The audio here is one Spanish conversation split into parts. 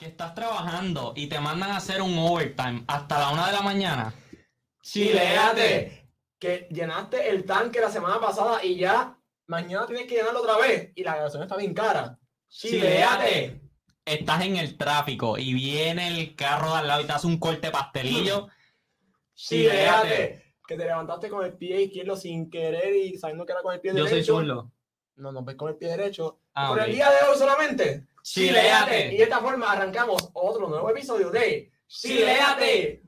que estás trabajando y te mandan a hacer un overtime hasta la una de la mañana. Chileate. Que llenaste el tanque la semana pasada y ya mañana tienes que llenarlo otra vez. Y la gasolina está bien cara. Chileate. Estás en el tráfico y viene el carro de al lado y te hace un corte pastelillo. Chileate. Que te levantaste con el pie izquierdo sin querer y sabiendo que era con el pie Yo soy derecho. chulo. No, no, ves con el pie derecho. Ah, Por el día de hoy solamente. Chileate. Y de esta forma arrancamos otro nuevo episodio de Chileate.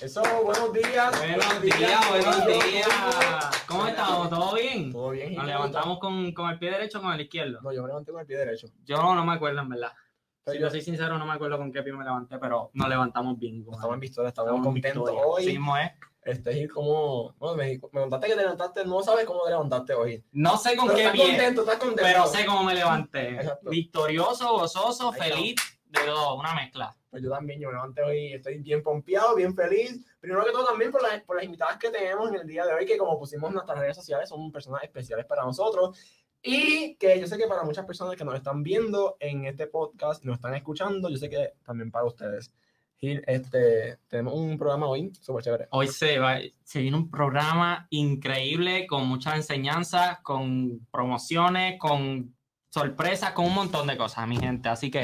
Eso, buenos días. Buenos días, buenos días. ¿Cómo estamos? ¿Todo bien? Todo bien. Nos levantamos con, con el pie derecho o con el izquierdo. No, yo me levanté con el pie derecho. Yo no me acuerdo, en verdad. Si yo- soy sincero, no me acuerdo con qué pie me levanté, pero nos levantamos bien. Estamos en victoria, estamos, Estamos en contentos hoy. Sí mismo. Este Gil, como. Bueno, me, me contaste que te levantaste, no sabes cómo te levantaste hoy. No sé con Pero qué estás pie, contento, estás contento. pero sé cómo me levanté. Exacto. Victorioso, gozoso, Ahí está. feliz, de todo, una mezcla. Pues yo también, yo me levanté hoy, estoy bien pompeado, bien feliz. Primero que todo también por las, por las invitadas que tenemos en el día de hoy, que como pusimos en nuestras redes sociales, son personas especiales para nosotros. Y que yo sé que para muchas personas que nos están viendo en este podcast, nos están escuchando, yo sé que también para ustedes. Gil, este, tenemos un programa hoy súper chévere. Hoy se, va, se viene un programa increíble con muchas enseñanzas, con promociones, con sorpresas, con un montón de cosas, mi gente. Así que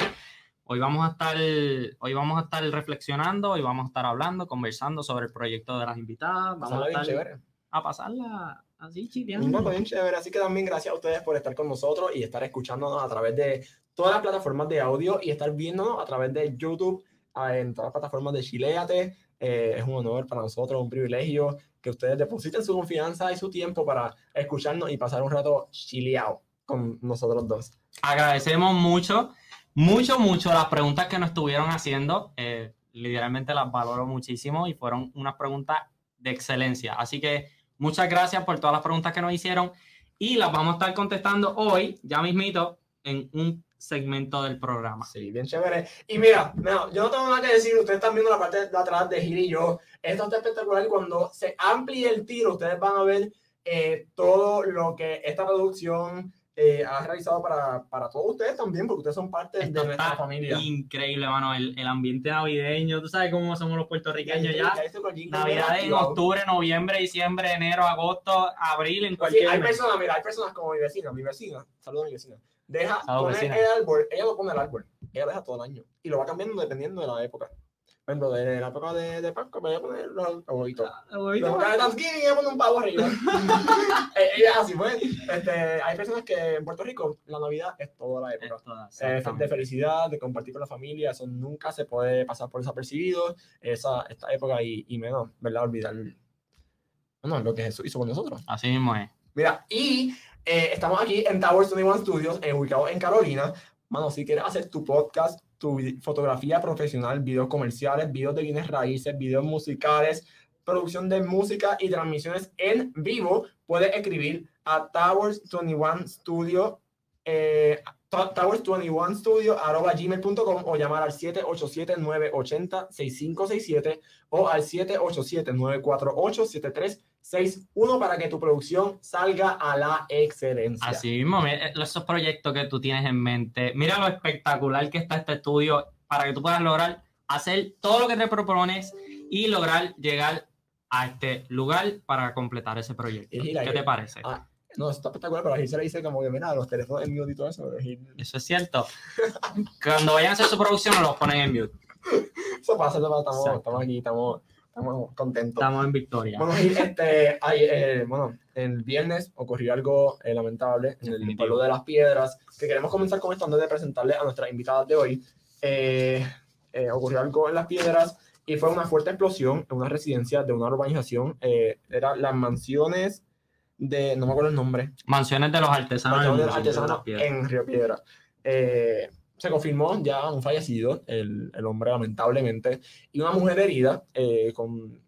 hoy vamos a estar, hoy vamos a estar reflexionando, hoy vamos a estar hablando, conversando sobre el proyecto de las invitadas. Vamos Pasarla a, bien estar chévere. a pasarla así Un chileando. rato bien chévere. Así que también gracias a ustedes por estar con nosotros y estar escuchándonos a través de todas las plataformas de audio y estar viéndonos a través de YouTube, en todas las plataformas de Chileate. Eh, es un honor para nosotros, un privilegio que ustedes depositen su confianza y su tiempo para escucharnos y pasar un rato chileado con nosotros dos. Agradecemos mucho, mucho, mucho las preguntas que nos estuvieron haciendo. Eh, literalmente las valoro muchísimo y fueron unas preguntas de excelencia. Así que muchas gracias por todas las preguntas que nos hicieron y las vamos a estar contestando hoy, ya mismito, en un segmento del programa. Sí, bien chévere. Y mira, mira, yo no tengo nada que decir, ustedes están viendo la parte de atrás de Gil y yo. Esto está espectacular cuando se amplíe el tiro, ustedes van a ver eh, todo lo que esta producción eh, ha realizado para, para todos ustedes también, porque ustedes son parte Esto de nuestra familia. increíble, mano. El, el ambiente navideño, tú sabes cómo somos los puertorriqueños ya. Navidad en octubre, noviembre, diciembre, enero, agosto, abril, en Sí, cualquier hay mes. personas, mira, hay personas como mi vecina, mi vecina, saludos a mi vecina, deja poner vecina. el árbol, ella lo pone el árbol, ella deja todo el año y lo va cambiando dependiendo de la época. Por ejemplo, de la época de, de Pascua, me voy a poner los favoritos. La época de Thanksgiving, ella pone un pavo arriba. Eh, ella así, pues. Este, hay personas que en Puerto Rico la Navidad es toda la época. Eh, de felicidad, de compartir con la familia, eso nunca se puede pasar por desapercibido, esa, esta época y, y menos, ¿verdad? Olvidar bueno, lo que Jesús hizo con nosotros. Así mismo es. Mira, y eh, estamos aquí en Towers 21 Studios, eh, ubicados en Carolina. Mano, si quieres hacer tu podcast, tu fotografía profesional, videos comerciales, videos de bienes raíces, videos musicales, producción de música y transmisiones en vivo, puedes escribir a Towers 21 Studio, eh, to- Towers 21 Studio, arroba gmail.com o llamar al 787-980-6567 o al 787-948-7361 para que tu producción salga a la excelencia. Así mismo, eh, esos proyectos que tú tienes en mente, mira lo espectacular que está este estudio para que tú puedas lograr hacer todo lo que te propones y lograr llegar a este lugar para completar ese proyecto. ¿Qué te parece? Ah, no, está espectacular, pero a Gil le dice como que, mira, los teléfonos en mute y todo eso. pero Gil- Eso es cierto. Cuando vayan a hacer su producción, los ponen en mute. Eso pasa, eso pasa, estamos, estamos aquí, estamos, estamos contentos. Estamos en victoria. Bueno, este, ay, eh, bueno, el viernes ocurrió algo eh, lamentable en el Definitivo. pueblo de Las Piedras, que queremos comenzar con esto antes de presentarle a nuestras invitadas de hoy. Eh, eh, ocurrió algo en Las Piedras y fue una fuerte explosión en una residencia de una urbanización. Eh, eran las mansiones de, no me acuerdo el nombre, Mansiones de los artesanos, Mansiones del municipio de artesano Las Piedras. en Río Piedra. Se confirmó ya un fallecido, el, el hombre lamentablemente, y una mujer herida eh, con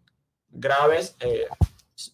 graves eh,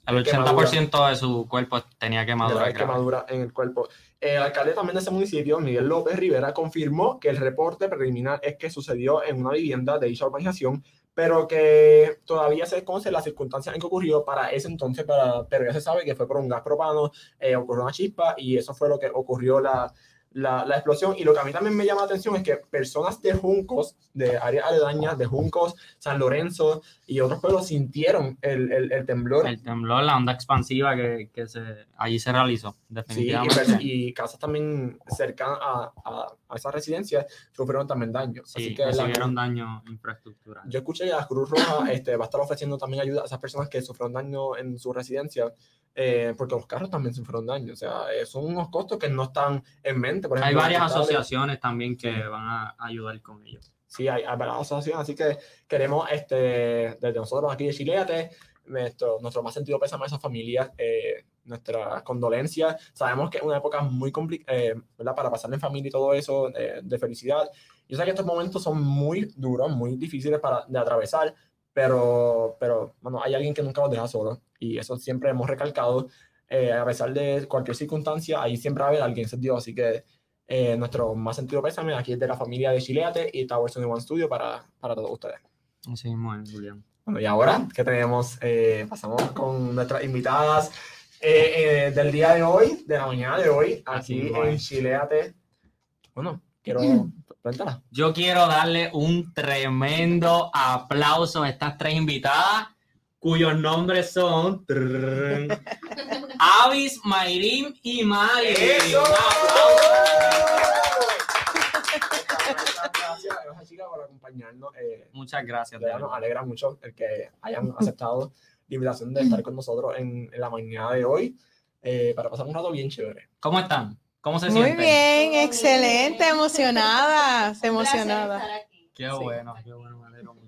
El quemadura. 80% de su cuerpo tenía quemadura. quemaduras en el cuerpo. El alcalde también de ese municipio, Miguel López Rivera, confirmó que el reporte preliminar es que sucedió en una vivienda de dicha urbanización, pero que todavía se desconoce las circunstancias en que ocurrió para ese entonces, para, pero ya se sabe que fue por un gas propano, eh, ocurrió una chispa y eso fue lo que ocurrió la, la, la, explosión. Y lo que a mí también me llama la atención es que personas de Juncos, de áreas aledañas, de Juncos, San Lorenzo y otros pueblos sintieron el, el, el temblor. El temblor, la onda expansiva que, que se, allí se realizó, definitivamente. Sí, y, y casas también cercanas a, a, a esa residencia sufrieron también daños. Sí, Así que recibieron la, daño infraestructural. Yo escuché que la Cruz Roja este, va a estar ofreciendo también ayuda a esas personas que sufrieron daño en su residencia eh, porque los carros también sufrieron daño. O sea, eh, son unos costos que no están en mente. Por ejemplo, hay varias asociaciones también que van a ayudar con ellos. Sí, hay, hay varias asociaciones, así que queremos, este, desde nosotros aquí de Chileate, nuestro, nuestro más sentido pésame a esas familias, eh, nuestras condolencias. Sabemos que es una época muy complicada, eh. Para pasar en familia y todo eso, de, de felicidad. Yo sé que estos momentos son muy duros, muy difíciles para, de atravesar, pero, pero bueno, hay alguien que nunca nos deja solo y eso siempre hemos recalcado. Eh, a pesar de cualquier circunstancia, ahí siempre va a haber alguien sentido, así que eh, nuestro más sentido pésame aquí es de la familia de Chileate y Towers One Studio para, para todos ustedes. Sí, muy bien, Julián. Bueno, y ahora que tenemos, eh, pasamos con nuestras invitadas eh, del día de hoy, de la mañana de hoy, aquí en Chileate. Bueno, quiero Yo quiero darle un tremendo aplauso a estas tres invitadas cuyos nombres son Avis, Mayrim y. ¡Eso! Gracias, chicas, por acompañarnos. Muchas gracias. Nos alegra mucho el que hayan aceptado la invitación de estar con nosotros en, la mañana de hoy para pasar un rato bien chévere. ¿Cómo están? ¿Cómo se Muy sienten? bien, excelente, emocionadas, emocionadas. Qué bueno, qué bueno, me alegro mucho.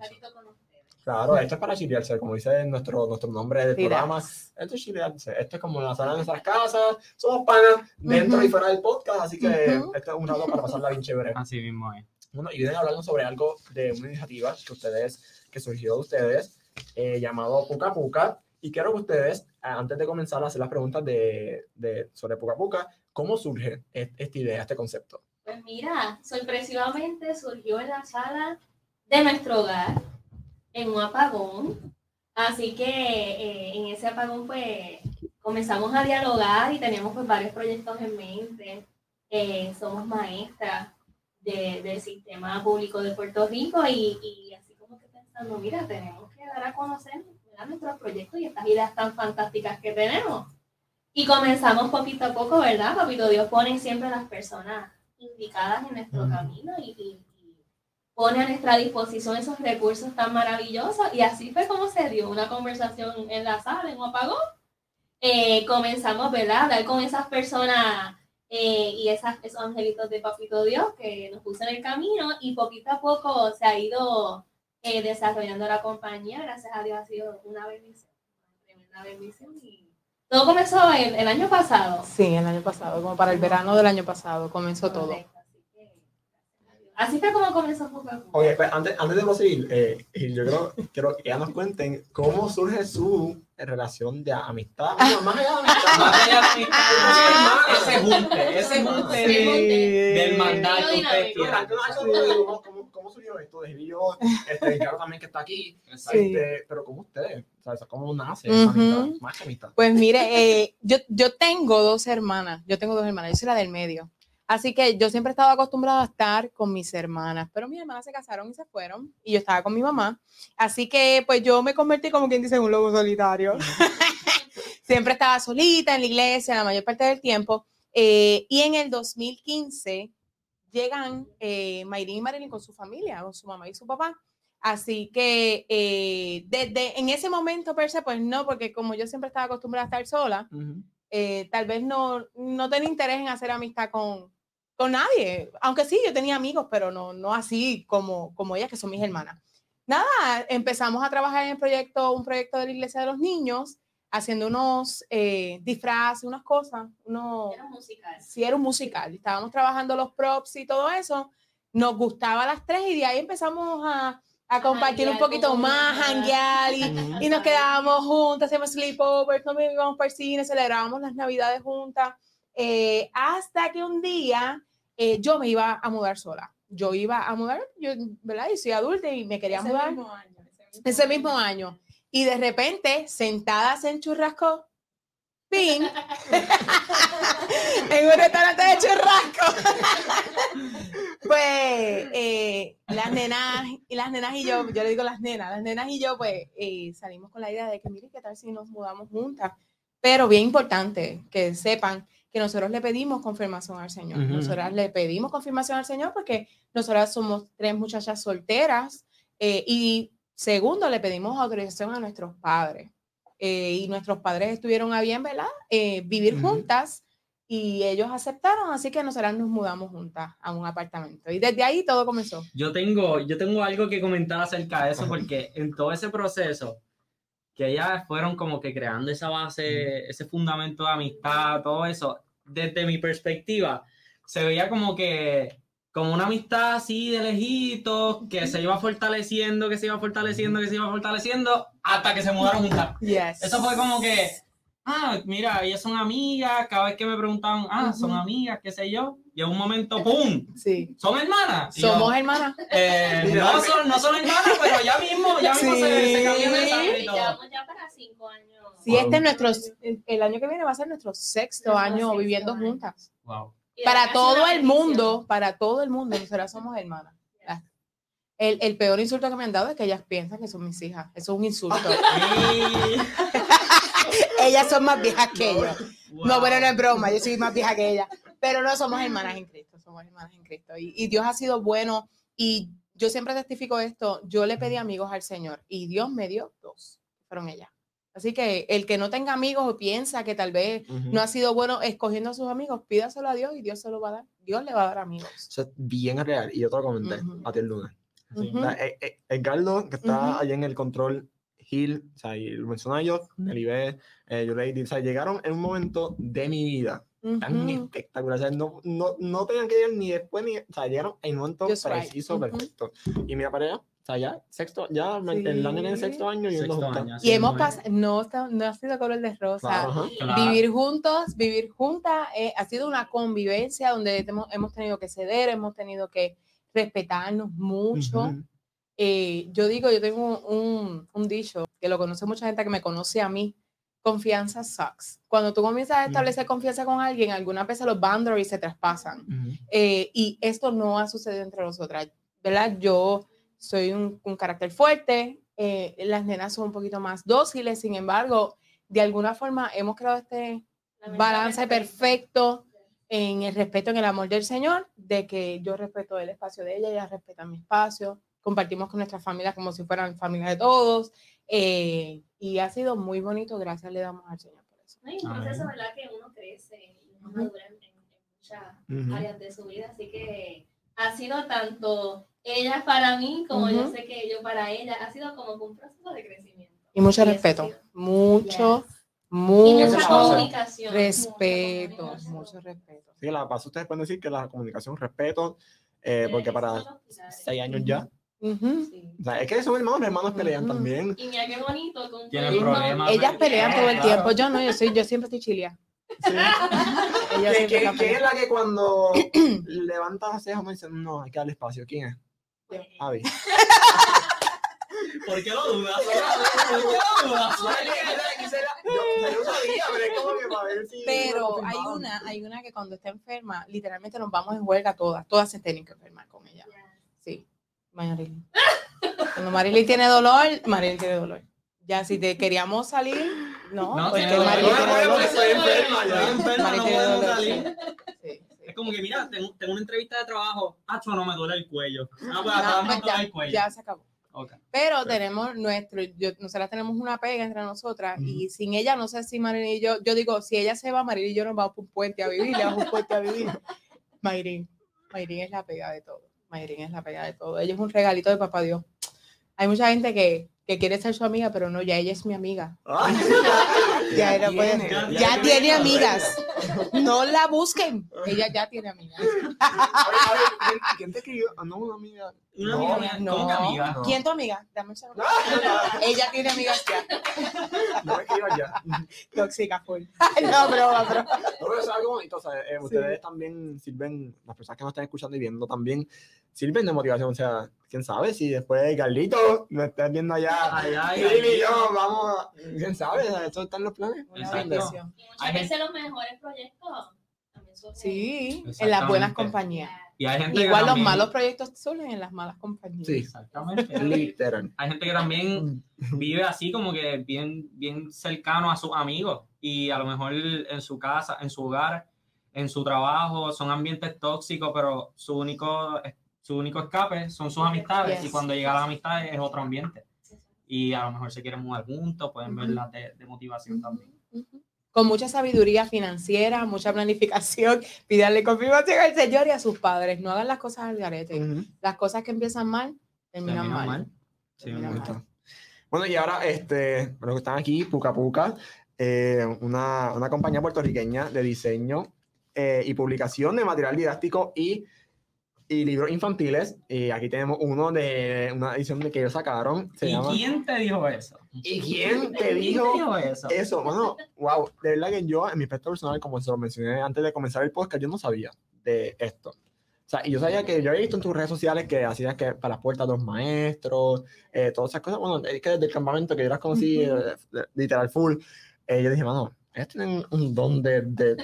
Claro, esto es para chilearse, como dice nuestro, nuestro nombre del programa. Esto es chilearse. Esto es como la sala de nuestras casas. Somos panas dentro uh -huh. y fuera del podcast, así que uh -huh. esto es un rato para pasarla bien chévere. Así mismo es. Bueno, y vienen hablando sobre algo de una iniciativa que ustedes, que surgió de ustedes, eh, llamado Puca Puca. Y quiero que ustedes, antes de comenzar a hacer las preguntas de, de, sobre Puca Puca, ¿cómo surge esta idea, este concepto? Pues mira, sorpresivamente surgió en la sala de nuestro hogar en un apagón. Así que eh, en ese apagón pues comenzamos a dialogar y teníamos pues varios proyectos en mente. Eh, somos maestras de, del sistema público de Puerto Rico y, y, así como que pensando, mira, tenemos que dar a conocer nuestros proyectos y estas ideas tan fantásticas que tenemos. Y comenzamos poquito a poco, ¿verdad? Papito Dios pone siempre a las personas indicadas en nuestro uh -huh. camino y, y pone a nuestra disposición esos recursos tan maravillosos y así fue como se dio una conversación en la sala, en un apagón. Eh, comenzamos, ¿verdad? A hablar con esas personas eh, y esas, esos angelitos de Papito Dios que nos puso en el camino y poquito a poco se ha ido eh, desarrollando la compañía. Gracias a Dios ha sido una bendición, una tremenda bendición y todo comenzó el, el año pasado. Sí, el año pasado, como para el verano del año pasado comenzó Correcto. todo. Así fue como comenzó poco a poco. Oye, pues antes, antes de proseguir, eh, yo creo, quiero que ya nos cuenten cómo surge su relación de amistad. No, más allá de amistad. más allá de amistad. ese junte, ese junte de, del mandato que ustedes quieran. ¿Cómo, ¿Cómo surgió esto? De yo, este, claro también que está aquí. Sí. Este, pero ¿cómo ustedes? ¿Sabes? ¿Cómo nace uh -huh. Más. Pues mire, eh, yo, yo tengo dos hermanas. Yo tengo dos hermanas. Yo soy la del medio. Así que yo siempre estaba acostumbrada a estar con mis hermanas, pero mis hermanas se casaron y se fueron y yo estaba con mi mamá. Así que pues yo me convertí como quien dice en un lobo solitario. siempre estaba solita en la iglesia la mayor parte del tiempo. Eh, y en el 2015 llegan eh, Mayrin y Marilyn con su familia, con su mamá y su papá. Así que eh, desde en ese momento, per se, pues no, porque como yo siempre estaba acostumbrada a estar sola, uh -huh. eh, tal vez no, no tenía interés en hacer amistad con, con nadie. Aunque sí, yo tenía amigos, pero no, no así como, como ellas, que son mis hermanas. Nada, empezamos a trabajar en el proyecto, un proyecto de la Iglesia de los Niños, haciendo unos eh, disfraces, unas cosas. Uno, era un musical. Sí, era un musical. Estábamos trabajando los props y todo eso. Nos gustaba a las tres y de ahí empezamos a, a compartir un poquito más, janguear y, y, nos quedábamos juntas, hacíamos sleepovers, nos íbamos el cine, celebrábamos las navidades juntas. Eh, hasta que un día eh, yo me iba a mudar sola. Yo iba a mudar, yo, ¿verdad? Y soy adulta y me quería ese mudar. Mismo año, ese ese mismo año. Y de repente, sentadas en churrasco, en un restaurante de churrasco. pues eh, las nenas y las nenas y yo, yo le digo las nenas, las nenas y yo, pues eh, salimos con la idea de que, mire, ¿qué tal si nos mudamos juntas? Pero bien importante que sepan que nosotros le pedimos confirmación al Señor. Ujú. Nosotras le pedimos confirmación al Señor porque nosotras somos tres muchachas solteras eh, y segundo, le pedimos autorización a nuestros padres. Eh, y nuestros padres estuvieron a bien, ¿verdad? Eh, vivir Ujú. juntas y ellos aceptaron, así que nosotras nos mudamos juntas a un apartamento. Y desde ahí todo comenzó. Yo tengo, yo tengo algo que comentar acerca de eso, porque en todo ese proceso, que ellas fueron como que creando esa base, ese fundamento de amistad, todo eso, desde mi perspectiva, se veía como que, como una amistad así de lejitos, que se iba fortaleciendo, que se iba fortaleciendo, que se iba fortaleciendo, hasta que se mudaron juntas. Yes. Eso fue como que, ah, mira, ellas son amigas, cada vez que me preguntaban, ah, son amigas, qué sé yo, y en un momento, ¡pum! Sí. ¿Son hermanas? Y yo, Somos hermanas. eh, no, son, no son hermanas, pero ya mismo, ya mismo se, se cambian de sangre y todo. llevamos ya para cinco años. Sí, este es nuestro, el el año que viene va a ser nuestro sexto Nuestro año sexto viviendo año. juntas. Wow. Para todo el mundo, para todo el mundo, nosotras somos hermanas. El, el peor insulto que me han dado es que ellas piensan que son mis hijas. Eso es un insulto. ellas son más viejas que yo. No, bueno, no es broma, yo soy más vieja que ella. Pero no somos hermanas en Cristo, somos hermanas en Cristo. Y, y Dios ha sido bueno. Y yo siempre testifico esto. Yo le pedí amigos al Señor y Dios me dio dos. Fueron ellas. Así que el que no tenga amigos o piensa que tal vez no ha sido bueno escogiendo a sus amigos, pídaselo a Dios y Dios se lo va a dar. Dios le va a dar amigos. Eso es bien real. Y yo te lo comenté Ujú. a ti el lunes. Eh, eh, Edgardo, que está allí en el control Hill, o sea, y lo mencionaba yo, Ujú. Elibe, eh, Yulady, o sea, llegaron en un momento de mi vida tan espectacular. O sea, no, no, no tenían que llegar ni después ni. O sea, llegaron en un momento Just right. preciso, perfecto. Y mi pareja, o sea, ya, sexto, ya me- el año en el Sí. sexto año y Sexto año, Y Sí, hemos pasado, no, no ha sido color de rosa. Claro. Claro. Vivir juntos, vivir juntas, eh, ha sido una convivencia donde hemos, hemos tenido que ceder, hemos tenido que respetarnos mucho. Ujú. Eh, yo digo, yo tengo un, un dicho que lo conoce mucha gente que me conoce a mí. Confianza sucks. Cuando tú comienzas a establecer confianza con alguien, algunas veces los boundaries se traspasan. Ujú. Eh, y esto no ha sucedido entre nosotras, ¿verdad? Yo soy un, un carácter fuerte, eh, las nenas son un poquito más dóciles, sin embargo, de alguna forma hemos creado este balance perfecto en el respeto, en el amor del Señor, de que yo respeto el espacio de ella, ella respeta mi espacio, compartimos con nuestras familias como si fueran familias de todos, eh, y ha sido muy bonito, gracias le damos al Señor por eso. No, y un proceso. ¿verdad? Que uno crece y uno madura en, muchas áreas de su vida. Así que ha sido tanto ella para mí como yo Ujú. sé que yo para ella. Ha sido como un proceso de crecimiento. Y mucho Y respeto, mucho, Yes. Mucho mucha comunicación. mucha respeto, comunicación. mucho respeto. Sí, la paz ustedes pueden decir que la comunicación, respeto, eh, porque para seis años ya. Ujú. Sí. O sea, es que son hermanos, hermanos pelean Ujú. también. Y mira qué bonito. Con. Ellas pelean todo el tiempo, yo no, yo, soy, yo siempre estoy chilea. Sí. Ellas ¿Qué, siempre qué- están qué es la que cuando levanta las cejas uno dice, no, hay que darle espacio? ¿Quién es? Avi. ¿Por qué lo dudas? ¿Por qué lo dudas? Yo, yo sabía, pero es como que para ver si. Pero me hay una, hay una que cuando está enferma, literalmente nos vamos en huelga todas, todas se tienen que enfermar con ella. Sí, Marilyn. Cuando Marilyn tiene dolor, Marilyn tiene dolor. Ya si te queríamos salir, no, No, porque tiene sí. Es como que, mira, tengo, tengo una entrevista de trabajo. Acho, no me duele el cuello. Ah, pues No, pues ya, el cuello. ya se acabó. Ok. Pero Perfecto. tenemos nuestro, yo, nosotras tenemos una pega entre nosotras y sin ella, no sé si Marilyn y yo, yo digo, si ella se va, Marilyn y yo nos vamos por un puente a vivir, le vamos un puente a vivir. Mayrin, Mayrin es la pega de todo. Mayrin es la pega de todo. Ella es un regalito de papá Dios. Hay mucha gente que, que quiere ser su amiga, pero no, ya ella es mi amiga. Ay, Ya, ella puede- tiene, ya ya tiene tiene amigas. No la busquen. Ella ya tiene amigas. Oye, a ver, ¿quién- ¿quién te escribió? Ah, no, una amiga. Una No, amiga no. ¿cómo que amiga? No. ¿Quién tu amiga? Dame un segundo. No, Ella tiene amigas ya. no me escribas ya. Tóxica full. no, broma, broma. No, pero es algo bonito, o sea, eh, ustedes también sirven, las personas que nos están escuchando y viendo también sirven de motivación, o sea, quién sabe si después Carlito me estás viendo allá, Allá, y Lili y yo, vamos, a- quién sabe, eso está en los planes. Exacto. Y muchas veces los mejores proyectos también surgen. Sí, en las buenas compañías. Y hay gente que Igual los malos proyectos surgen en las malas compañías. Sí. Exactamente. Literal. Hay gente que también vive así como que bien, bien cercano a sus amigos y a lo mejor en su casa, en su hogar, en su trabajo, son ambientes tóxicos, pero su único, su único escape son sus amistades Yes. y cuando llega a las amistades es otro ambiente. Y a lo mejor se quieren mudar juntos, pueden verlas de, de motivación también. Con mucha sabiduría financiera, mucha planificación, pídanle confirmación al Señor y a sus padres. No hagan las cosas al garete. Ujú. Las cosas que empiezan mal, terminan, Terminan mal. mal. Sí, Terminan muy mal. Bueno, y ahora, este, bueno, que están aquí, Puca Puca, eh, una, una compañía puertorriqueña de diseño eh, y publicación de material didáctico y, y libros infantiles. Y aquí tenemos uno de una edición de que ellos sacaron. Se ¿Y llama... quién te dijo eso? ¿Y quién te ¿Quién dijo te dijo eso? eso? Bueno, wow, de verdad que yo, en mi aspecto personal, como se lo mencioné antes de comenzar el podcast, yo no sabía de esto. O sea, y yo sabía que yo había visto en tus redes sociales que hacías que para las puertas los maestros, eh, todas esas cosas. Bueno, es que desde el campamento que yo las conocí, Ujú. eh, de- literal full, eh, yo dije, mano, ellos tienen un don de, de,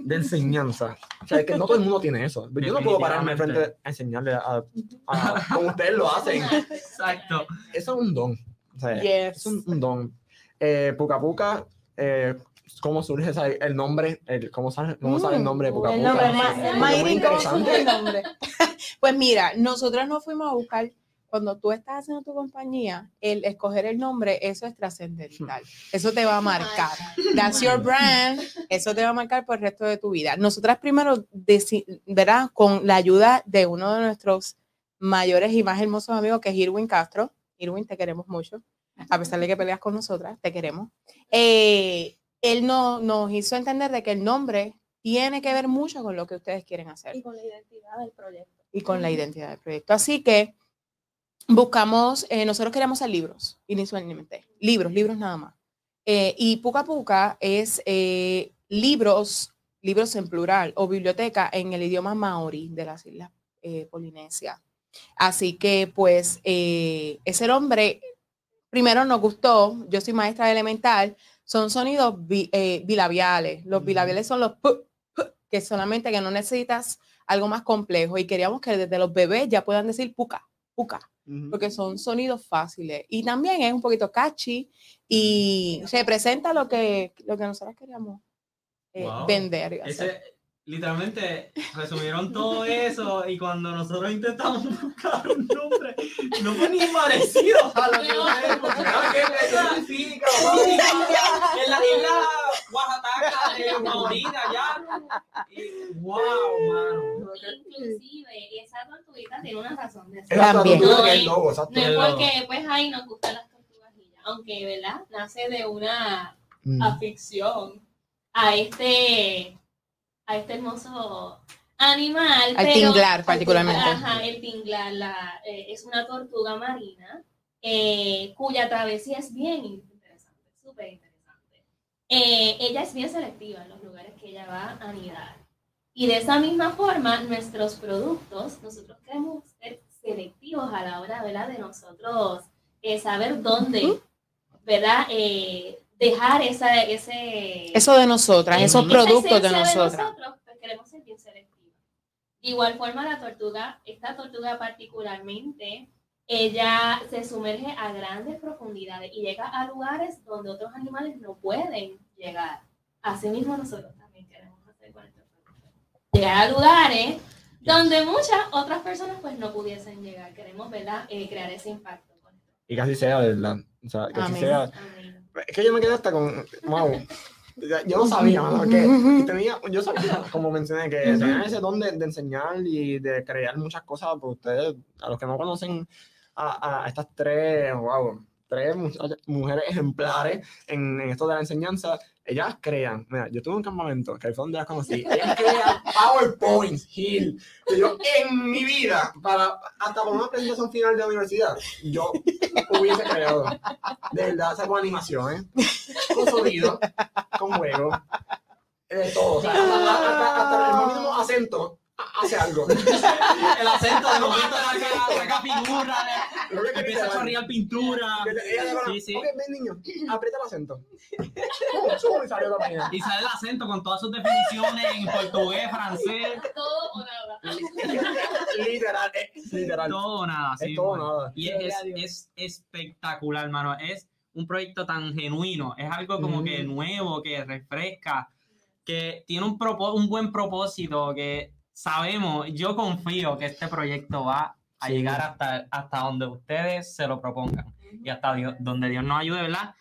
de enseñanza. O sea, es que no todo el mundo tiene eso. Yo no puedo pararme frente a enseñarle a, a- como ustedes lo hacen. Exacto. Eso es un don. O sea, Yes. es un, un don. Eh, Puca Puca, eh, ¿cómo surge esa- el nombre? El, ¿Cómo sale, cómo sale el nombre de Puca Mm, El Puca? nombre, muy ¿cómo interesante. surge el nombre? Pues mira, nosotros nos fuimos a buscar, cuando tú estás haciendo tu compañía, el escoger el nombre, eso es trascendental. Eso te va a marcar. That's your brand. Eso te va a marcar por el resto de tu vida. Nosotras primero, ¿verdad? Con la ayuda de uno de nuestros mayores y más hermosos amigos, que es Irwin Castro. Irwin, te queremos mucho. A pesar de que peleas con nosotras, te queremos. Eh, él no, nos hizo entender de que el nombre tiene que ver mucho con lo que ustedes quieren hacer Y con la identidad del proyecto. y con la identidad del proyecto. Así que buscamos, eh, nosotros queríamos hacer libros inicialmente, libros, libros nada más. Eh, y Puca Puca es eh, libros, libros en plural o biblioteca en el idioma maori de las islas eh, Polinesia. Así que pues ese nombre primero nos gustó, yo soy maestra de elemental, son sonidos bi- bilabiales. Los bilabiales son los que solamente que no necesitas algo más complejo y queríamos que desde los bebés ya puedan decir puca, puca, Porque son sonidos fáciles y también es un poquito catchy y representa lo que, lo que nosotros queríamos eh, Wow. vender. Ese, literalmente resumieron todo eso y cuando nosotros intentamos buscar un nombre, no fue ni parecido a lo que ustedes buscaron. ¿Qué significa? En la isla Oaxaca de Maurita, ya. Y, wow, mano. Inclusive, esa tortuguita tiene una razón de Es ser. la También. tortuga No, que es. No es porque, pues, ahí nos gustan las tortugas y ya. Aunque, ¿verdad? Nace de una Mm. afición a este, a este hermoso animal. Al pero- tinglar, particularmente. Ajá, el tinglar la, eh, es una tortuga marina eh, cuya travesía es bien interesante, súper interesante. Eh, ella es bien selectiva en los lugares que ella va a anidar. Y de esa misma forma, nuestros productos, nosotros queremos ser selectivos a la hora ¿verdad? de nosotros saber dónde, ¿verdad? Dejar esa, ese, Eso de nosotras, esos productos de nosotras. nosotros, pues queremos ser bien selectivos. De igual forma, la tortuga, esta tortuga particularmente, ella se sumerge a grandes profundidades y llega a lugares donde otros animales no pueden llegar. Asimismo, nosotros también queremos hacer con estos productos. Llegar a lugares donde muchas otras personas pues no pudiesen llegar. Queremos, ¿verdad? Eh, crear ese impacto. con esto. Y casi sea, ¿verdad? O sea, Amén. sea. Amén. Es que yo me quedé hasta con. Wow. Yo no sabía, mano, que tenía, yo sabía, como mencioné, que tenían ese don de, de enseñar y de crear muchas cosas por ustedes, a los que no conocen a, a estas tres, wow, tres mujeres ejemplares en, en esto de la enseñanza, ellas crean, mira, yo tuve un campamento, que fue donde las conocí, ellas crean PowerPoints, Hill. Yo en mi vida, para, hasta por una presentación final de la universidad, yo hubiese creado. De verdad, esa con animación, ¿eh? Con sonido, con juego, de todo. O sea, hasta, hasta, el mismo acento hace algo. el acento de momento saca, saca figura, empieza a chorrear pintura. Sí, sí. Ok, ven niño, aprieta el acento. y sale la. Y sale el acento con todas sus definiciones en portugués, francés. Todo o nada. literal, literal. Todo o nada. Sí, es todo nada. Y es, es, espectacular, hermano. Es un proyecto tan genuino. Es algo como que nuevo, que refresca, que tiene un, un buen propósito, que sabemos, yo confío que este proyecto va a llegar hasta, hasta donde ustedes se lo propongan y hasta donde Dios nos ayude, ¿verdad?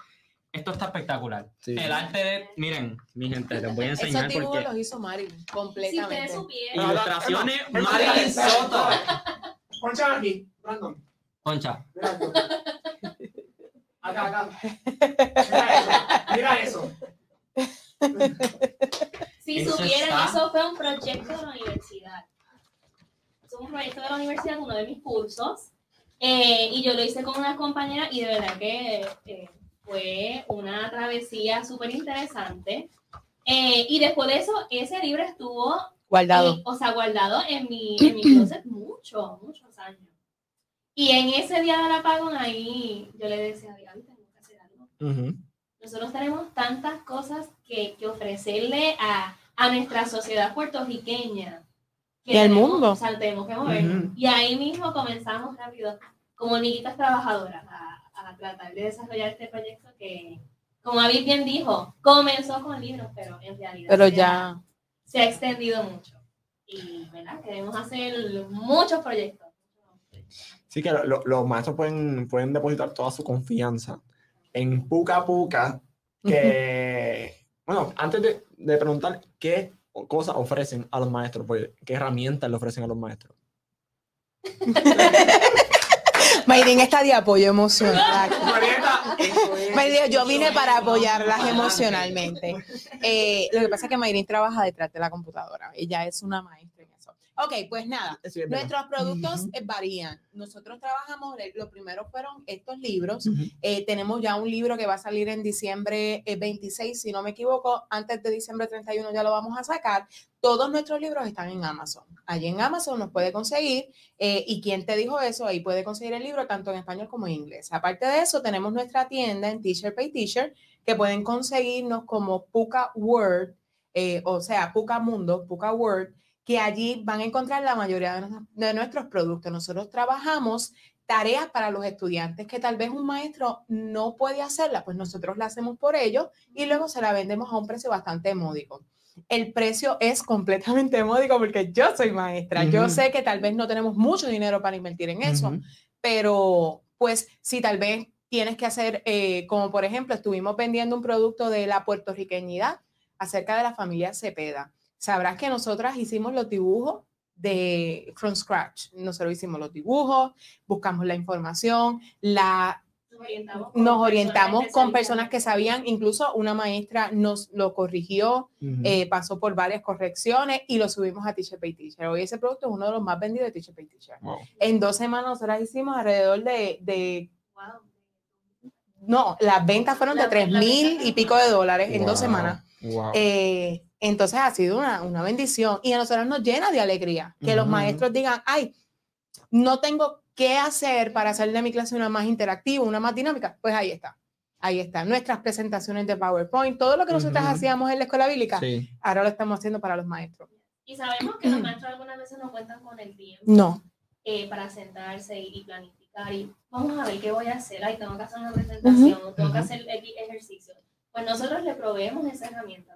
Esto está espectacular. El arte de, miren, mi gente, les voy a enseñar Esos porque los hizo Marilyn, completamente. Si ustedes supieran. Ilustraciones Marilyn Soto. Poncha aquí, Brandon. Poncha. Acá, acá. Mira eso. Mira eso. Si supieran, eso fue un proyecto de la universidad. Es un proyecto de la universidad, uno de mis cursos. Eh, y yo lo hice con una compañera y de verdad que eh, fue una travesía súper interesante. Eh, y después de eso, ese libro estuvo guardado. o sea, guardado en mi, en mi closet muchos, muchos años. Y en ese día del apagón ahí yo le decía a Gaby, tengo que hacer algo. Nosotros tenemos tantas cosas que, que ofrecerle a, a, nuestra sociedad puertorriqueña. Que y al mundo. O sea, tenemos que movernos. Y ahí mismo comenzamos rápido, como niñitas trabajadoras, a, a, tratar de desarrollar este proyecto que, como David bien dijo, comenzó con libros, pero en realidad pero se, ya... ha, se ha extendido mucho. Y, ¿verdad? Queremos hacer muchos proyectos. Sí, que lo, los maestros pueden, pueden depositar toda su confianza en Puka Puka que, bueno, antes de, de, preguntar qué cosas ofrecen a los maestros, pues, qué herramientas le ofrecen a los maestros. Mayrin está de apoyo emocional. Mayrin, yo vine para apoyarlas emocionalmente. Eh, lo que pasa es que Mayrin trabaja detrás de la computadora. Ella es una maestra. Ok, pues nada, sí, nuestros productos uh -huh. varían. Nosotros trabajamos, lo primero fueron estos libros. Uh -huh. eh, tenemos ya un libro que va a salir en diciembre 26, si no me equivoco, antes de diciembre 31 ya lo vamos a sacar. Todos nuestros libros están en Amazon. Allí en Amazon nos puede conseguir. Eh, ¿Y quién te dijo eso? Ahí puede conseguir el libro tanto en español como en inglés. Aparte de eso, tenemos nuestra tienda en T-shirt Pay T-shirt que pueden conseguirnos como Puka Word, eh, o sea, Puka Mundo, Puka Word que allí van a encontrar la mayoría de, nuestros productos. Nosotros trabajamos tareas para los estudiantes que tal vez un maestro no puede hacerla, pues nosotros la hacemos por ellos y luego se la vendemos a un precio bastante módico. El precio es completamente módico porque yo soy maestra. Uh -huh. Yo sé que tal vez no tenemos mucho dinero para invertir en eso, uh -huh. pero pues si tal vez tienes que hacer, eh, como por ejemplo, estuvimos vendiendo un producto de la puertorriqueñidad acerca de la familia Cepeda sabrás que nosotras hicimos los dibujos de from scratch. Nosotros hicimos los dibujos, buscamos la información, la nos orientamos, nos orientamos con personas que sabían, incluso una maestra nos lo corrigió, uh -huh. eh, pasó por varias correcciones y lo subimos a Teacher Pay Teacher. Hoy ese producto es uno de los más vendidos de Teacher Pay Teacher. Wow. En dos semanas nosotros hicimos alrededor de... de wow. No, las ventas fueron la, de tres mil y pico de dólares wow. en dos semanas. Wow. Eh, entonces ha sido una, una, bendición y a nosotros nos llena de alegría que uh -huh. los maestros digan, ay, no tengo qué hacer para hacer de mi clase una más interactiva, una más dinámica. Pues ahí está. Ahí está. Nuestras presentaciones de PowerPoint, todo lo que nosotros uh -huh. hacíamos en la escuela bíblica, sí. ahora lo estamos haciendo para los maestros. Y sabemos que los maestros algunas veces no cuentan con el tiempo. No. Eh, para sentarse y, y, planificar y vamos a ver qué voy a hacer. Ay, tengo que hacer una presentación, uh -huh. tengo que hacer ejercicio. Pues nosotros le proveemos esa herramienta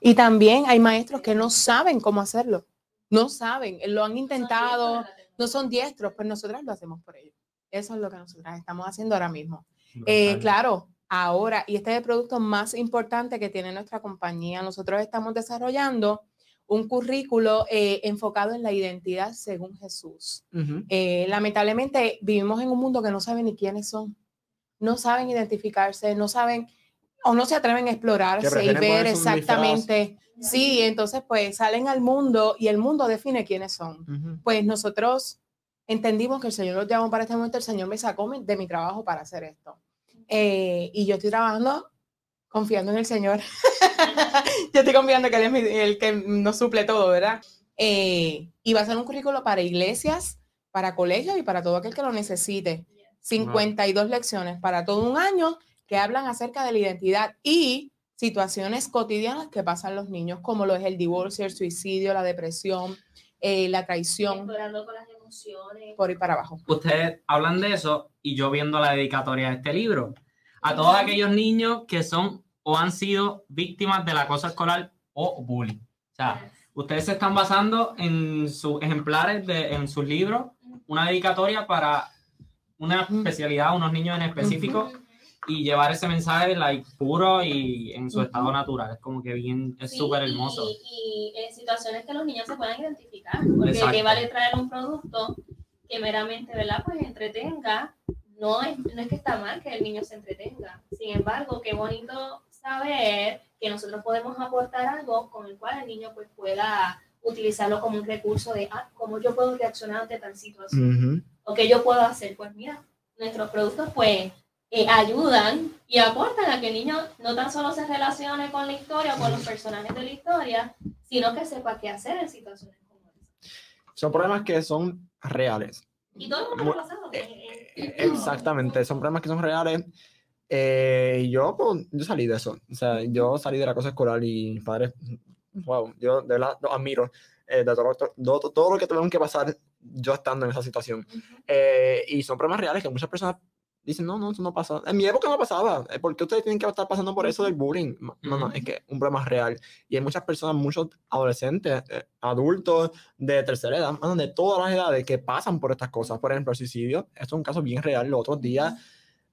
y también hay maestros que no saben cómo hacerlo. No saben, lo han intentado, no son diestros, pues nosotras lo hacemos por ellos. Eso es lo que nosotras estamos haciendo ahora mismo. Eh, claro, ahora, y este es el producto más importante que tiene nuestra compañía. Nosotros estamos desarrollando un currículo eh, enfocado en la identidad según Jesús. Uh -huh. eh, lamentablemente vivimos en un mundo que no sabe ni quiénes son, no saben identificarse, no saben o no se atreven a explorarse y ver exactamente. Sí, entonces pues salen al mundo y el mundo define quiénes son. Pues nosotros entendimos que el Señor nos llamó para este momento, el Señor me sacó de mi trabajo para hacer esto. Eh, y yo estoy trabajando confiando en el Señor. yo estoy confiando que Él es el que nos suple todo, ¿verdad? Eh, y va a ser un currículo para iglesias, para colegios y para todo aquel que lo necesite. 52 lecciones para todo un año que hablan acerca de la identidad y situaciones cotidianas que pasan los niños, como lo es el divorcio, el suicidio, la depresión, eh, la traición. Por ir para abajo. Ustedes hablan de eso y yo viendo la dedicatoria de este libro. A todos aquellos niños que son o han sido víctimas del acoso escolar o bullying. O sea, ustedes se están basando en sus ejemplares de en sus libros, una dedicatoria para una especialidad, unos niños en específico y llevar ese mensaje like, puro y en su estado natural. Es como que bien, es súper hermoso. Y, en situaciones que los niños se puedan identificar, porque que vale traer un producto que meramente, ¿verdad? Pues entretenga. No es, no es que está mal que el niño se entretenga. Sin embargo, qué bonito saber que nosotros podemos aportar algo con el cual el niño pues pueda utilizarlo como un recurso de ah, cómo yo puedo reaccionar ante tal situación o qué yo puedo hacer. Pues mira, nuestros productos pues eh, ayudan y aportan a que el niño no tan solo se relacione con la historia o con los personajes de la historia, sino que sepa qué hacer en situaciones como esa. Son problemas que son reales. Y todo el mundo pasado. Eh, eh, exactamente, son problemas que son reales. yo, pues, yo salí de eso. O sea, yo salí de la cosa escolar y mis padres, wow, yo de verdad los admiro. de todo, todo, lo que tuvieron que pasar yo estando en esa situación. y son problemas reales que muchas personas dicen, no, no, eso no pasa. En mi época no pasaba. Eh, ¿Por qué ustedes tienen que estar pasando por eso del bullying? No, no, es que es un problema real. Y hay muchas personas, muchos adolescentes, eh, adultos de tercera edad, de todas las edades que pasan por estas cosas. Por ejemplo, el suicidio. Esto es un caso bien real. Los otros días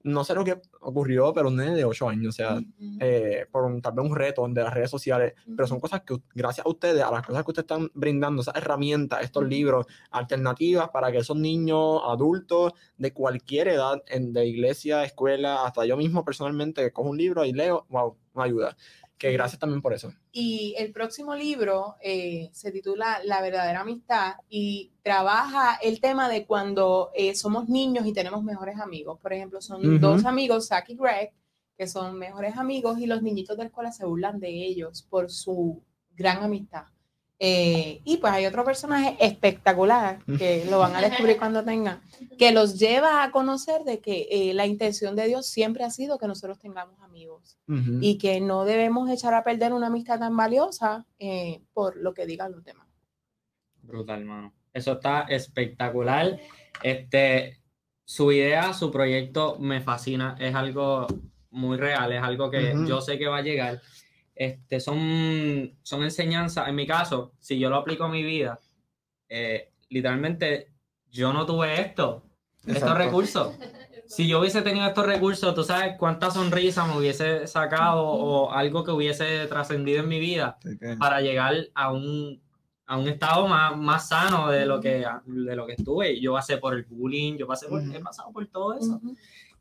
no sé lo que ocurrió, pero un nene de 8 años, o sea, eh, por un, tal vez un reto de las redes sociales, pero son cosas que gracias a ustedes, a las cosas que ustedes están brindando, esas herramientas, estos libros, alternativas para que esos niños, adultos de cualquier edad, en, de iglesia, escuela, hasta yo mismo personalmente, cojo un libro y leo, wow, me ayuda que gracias también por eso. Y el próximo libro eh, se titula La verdadera amistad y trabaja el tema de cuando eh, somos niños y tenemos mejores amigos. Por ejemplo, son dos amigos, Zach y Greg, que son mejores amigos y los niñitos de la escuela se burlan de ellos por su gran amistad. Eh, y pues hay otro personaje espectacular que lo van a descubrir cuando tengan, que los lleva a conocer de que eh, la intención de Dios siempre ha sido que nosotros tengamos amigos y que no debemos echar a perder una amistad tan valiosa eh, por lo que digan los demás. Brutal, hermano. Eso está espectacular. Este, su idea, su proyecto me fascina. Es algo muy real, es algo que yo sé que va a llegar este, son, son enseñanzas. En mi caso, si yo lo aplico a mi vida, eh, literalmente yo no tuve esto, estos recursos. Si yo hubiese tenido estos recursos, tú sabes cuántas sonrisas me hubiese sacado o algo que hubiese trascendido en mi vida para llegar a un, a un estado más, más sano de lo, que, de lo que estuve. Yo pasé por el bullying, yo pasé por, he pasado por todo eso.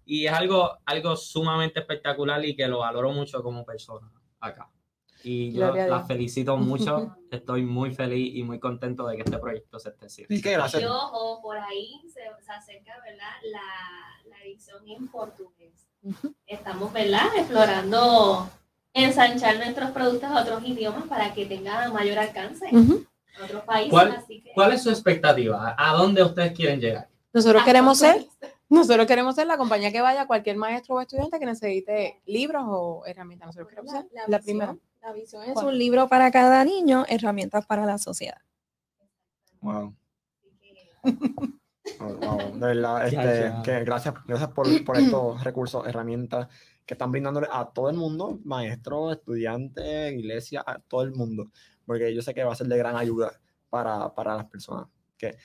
Y es algo, algo sumamente espectacular y que lo valoro mucho como persona acá. Y yo las felicito mucho. Estoy muy feliz y muy contento de que este proyecto se esté haciendo. Y gracias. ojo, por ahí se, acerca ¿verdad? La, la, edición en portugués. Estamos ¿verdad? explorando ensanchar nuestros productos a otros idiomas para que tengan mayor alcance en otros países. ¿Cuál, ¿Cuál es su expectativa? ¿A dónde ustedes quieren llegar? Nosotros queremos ser nosotros queremos ser la compañía que vaya a cualquier maestro o estudiante que necesite libros o herramientas. Nosotros queremos ser la, primera. La visión es un libro para cada niño, herramientas para la sociedad. Wow. De verdad, este, que gracias, gracias por, por, estos recursos, herramientas que están brindándole a todo el mundo, maestros, estudiantes, iglesia, a todo el mundo, porque yo sé que va a ser de gran ayuda para, para las personas. Que,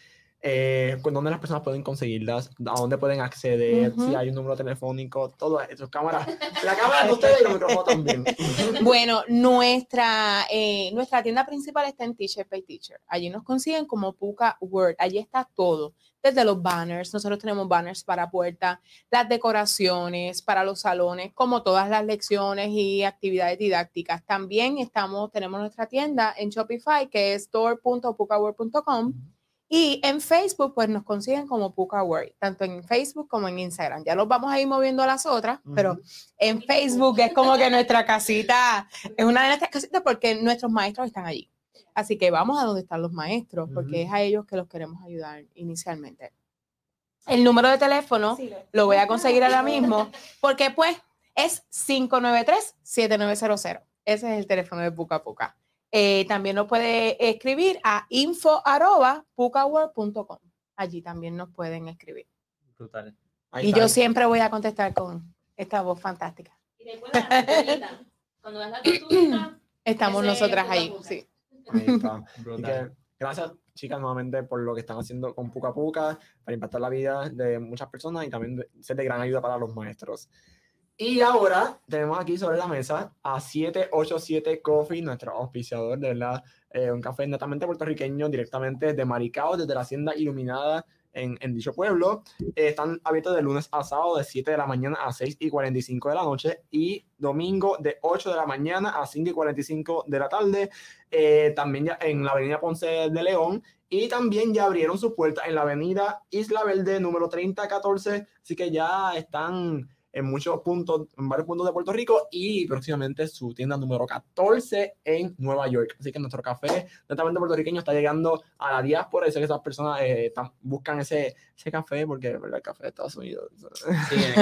eh, dónde las personas pueden conseguirlas, a dónde pueden acceder, Ujú. si hay un número telefónico, todo eso, cámara, la cámara de ustedes y los micrófonos también. Bueno, nuestra, eh, nuestra tienda principal está en Teacher by Teacher. Allí nos consiguen como Puka Word. Allí está todo. Desde los banners, nosotros tenemos banners para puerta, las decoraciones para los salones, como todas las lecciones y actividades didácticas. También estamos, tenemos nuestra tienda en Shopify, que es store.pukaword.com. Y en Facebook, pues nos consiguen como Puka Word, tanto en Facebook como en Instagram. Ya nos vamos a ir moviendo a las otras, pero Ujú. en Facebook es como que nuestra casita es una de nuestras casitas porque nuestros maestros están allí. Así que vamos a donde están los maestros, porque Ujú. es a ellos que los queremos ayudar inicialmente. El número de teléfono lo voy a conseguir ahora mismo, porque pues es 593-7900. Ese es el teléfono de Puka Puka. Eh, también nos puede escribir a info.pukaworld.com. Allí también nos pueden escribir. Brutal. Ahí Y está. yo siempre voy a contestar con esta voz fantástica. Y recuerda, la cuando ves la Estamos nosotras ahí. Sí. Ahí está. Así Brutal. que, gracias, chicas, nuevamente por lo que están haciendo con Puka Puka, para impactar la vida de muchas personas y también ser de gran ayuda para los maestros. Y ahora tenemos aquí sobre la mesa a 787 Coffee, nuestro auspiciador, de verdad, eh, un café netamente puertorriqueño, directamente de Maricao, desde la hacienda iluminada en, en dicho pueblo. Eh, están abiertos de lunes a sábado de 7 de la mañana a 6 y 45 de la noche y domingo de 8 de la mañana a 5 y 45 de la tarde eh, también ya en la avenida Ponce de León y también ya abrieron sus puertas en la avenida Isla Verde número 3014, así que ya están en muchos puntos, en varios puntos de Puerto Rico y próximamente su tienda número 14 en Nueva York. Así que nuestro café netamente puertorriqueño está llegando a la diáspora y sé que esas personas eh, están- buscan ese, ese café porque ¿verdad? el café de Estados Unidos Sí, es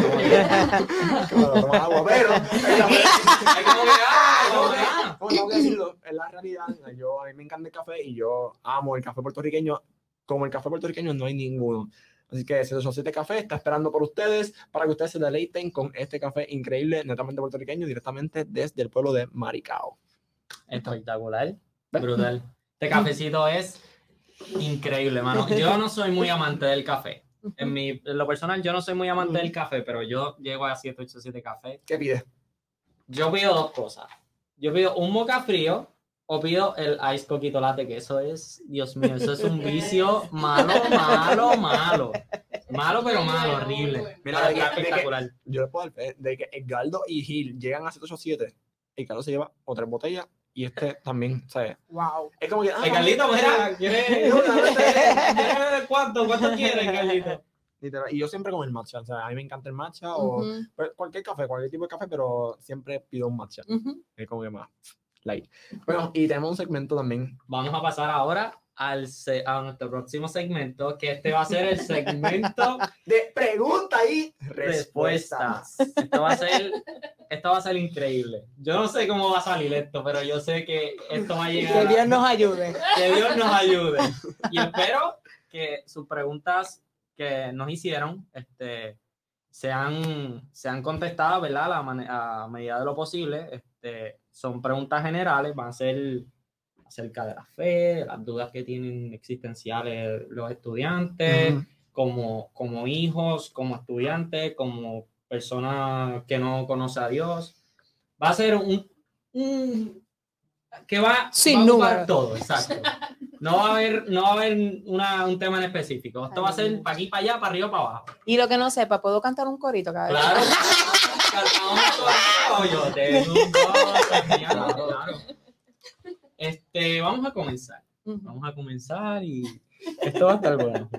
como como agua, pero que, tengo decirlo, es la realidad. Yo, a mí me encanta el café y yo amo el café puertorriqueño. Como el café puertorriqueño no hay ninguno. Así que 787 Café está esperando por ustedes para que ustedes se deleiten con este café increíble, netamente puertorriqueño, directamente desde el pueblo de Maricao. Espectacular. Brutal. Este cafecito es increíble, mano. Yo no soy muy amante del café. En, mi, en lo personal, yo no soy muy amante del café, pero yo llego a 787 Café. ¿Qué pides? Yo pido dos cosas. Yo pido un moca frío o pido el ice coquito latte, que eso es, Dios mío, eso es un vicio malo, malo, malo. Malo, pero malo, horrible. Mira, de que- Está de que- espectacular. Yo le puedo dar fe de que Edgardo y Gil llegan a 787. Edgardo se lleva otra botella y este también, ¿sabes? Wow. Es como que. ah, Carlito, mira, ¿quieres No, no, no, no. ¿quieres cuánto? ¿Cuánto quieres, Carlito? Literal, Y yo siempre con el matcha. O sea, a mí me encanta el matcha o cualquier café, cualquier tipo de café, pero siempre pido un matcha. Es como que más light. Bueno, y tenemos un segmento también. Vamos a pasar ahora al a nuestro próximo segmento, que este va a ser el segmento De pregunta y respuesta. respuestas. Esto va a ser, esto va a ser increíble. Yo no sé cómo va a salir esto, pero yo sé que esto va a llegar. Que Dios nos ayude. que Dios nos ayude. Y espero que sus preguntas que nos hicieron este, sean, sean contestadas, ¿verdad? A, a medida de lo posible. Este, son preguntas generales, van a ser acerca de la fe, las dudas que tienen existenciales los estudiantes, Ujú. como, como hijos, como estudiantes, como persona que no conoce a Dios. Va a ser un, un que va, Sin va a todo, exacto. No va a haber, no va a haber una- un tema en específico. Esto va a ser para aquí, para allá, para arriba, para abajo. Y lo que no sepa, ¿puedo cantar un corito cada vez? Claro. Cantamos. Yo claro, claro. Este, vamos a comenzar. Vamos a comenzar y esto va a estar bueno.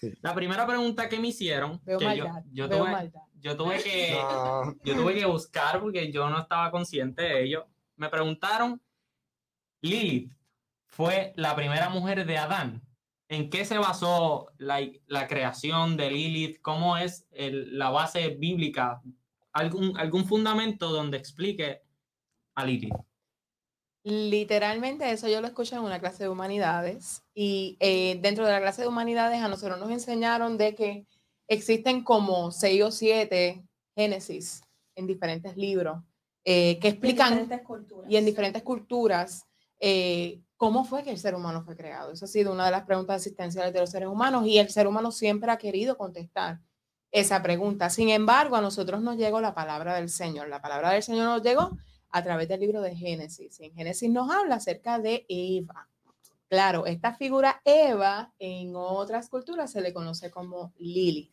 Sí. La primera pregunta que me hicieron, Veo que yo, yo tuve, yo tuve que No. yo tuve que buscar porque yo no estaba consciente de ello. Me preguntaron, Lilith fue la primera mujer de Adán. ¿En qué se basó la, la creación de Lilith? ¿Cómo es el- la base bíblica? ¿Algún, ¿Algún fundamento donde explique a Lilith? Literalmente eso yo lo escuché en una clase de humanidades y eh, dentro de la clase de humanidades a nosotros nos enseñaron de que existen como seis o siete Génesis en diferentes libros eh, que explican diferentes culturas. y en diferentes culturas eh, ¿cómo fue que el ser humano fue creado? Esa ha sido una de las preguntas existenciales de los seres humanos y el ser humano siempre ha querido contestar esa pregunta. Sin embargo, a nosotros nos llegó la palabra del Señor. La palabra del Señor nos llegó a través del libro de Génesis. En Génesis nos habla acerca de Eva. Claro, esta figura Eva en otras culturas se le conoce como Lili.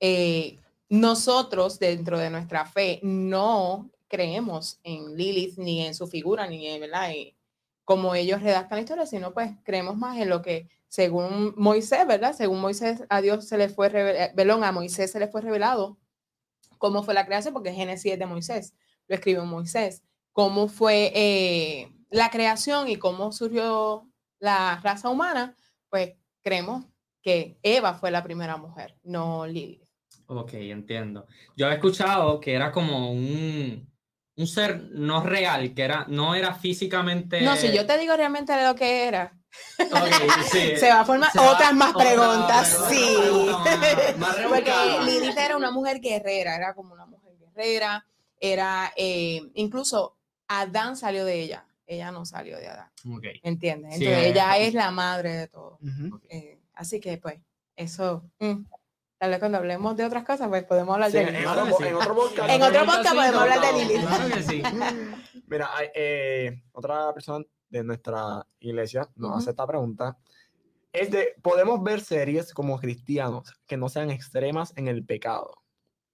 Eh, nosotros dentro de nuestra fe no creemos en Lilith ni en su figura ni en, ¿verdad? como ellos redactan la historia, sino pues creemos más en lo que según Moisés, ¿verdad? Según Moisés a Dios se le fue revelado, a Moisés se le fue revelado cómo fue la creación, porque Génesis es de Moisés, lo escribió Moisés, cómo fue eh, la creación y cómo surgió la raza humana, pues creemos que Eva fue la primera mujer, no Lilith. Ok, entiendo. Yo he escuchado que era como un, un ser no real, que era, no era físicamente. No, si yo te digo realmente lo que era. Se va a formar otras más preguntas, sí. Porque Lilith era una mujer guerrera, era como una mujer guerrera, era eh, incluso Adán salió de ella, ella no salió de Adán. Okay. ¿Entiendes? Entonces ella es la madre de todo. Eh, así que pues, eso. Mm. Tal vez cuando hablemos de otras cosas, pues podemos hablar de Lili. En, otro, podcast. En otro podcast podemos hablar de Lili. Claro que sí. Mira, eh, otra persona de nuestra iglesia nos hace esta pregunta. Es de, ¿podemos ver series como cristianos que no sean extremas en el pecado?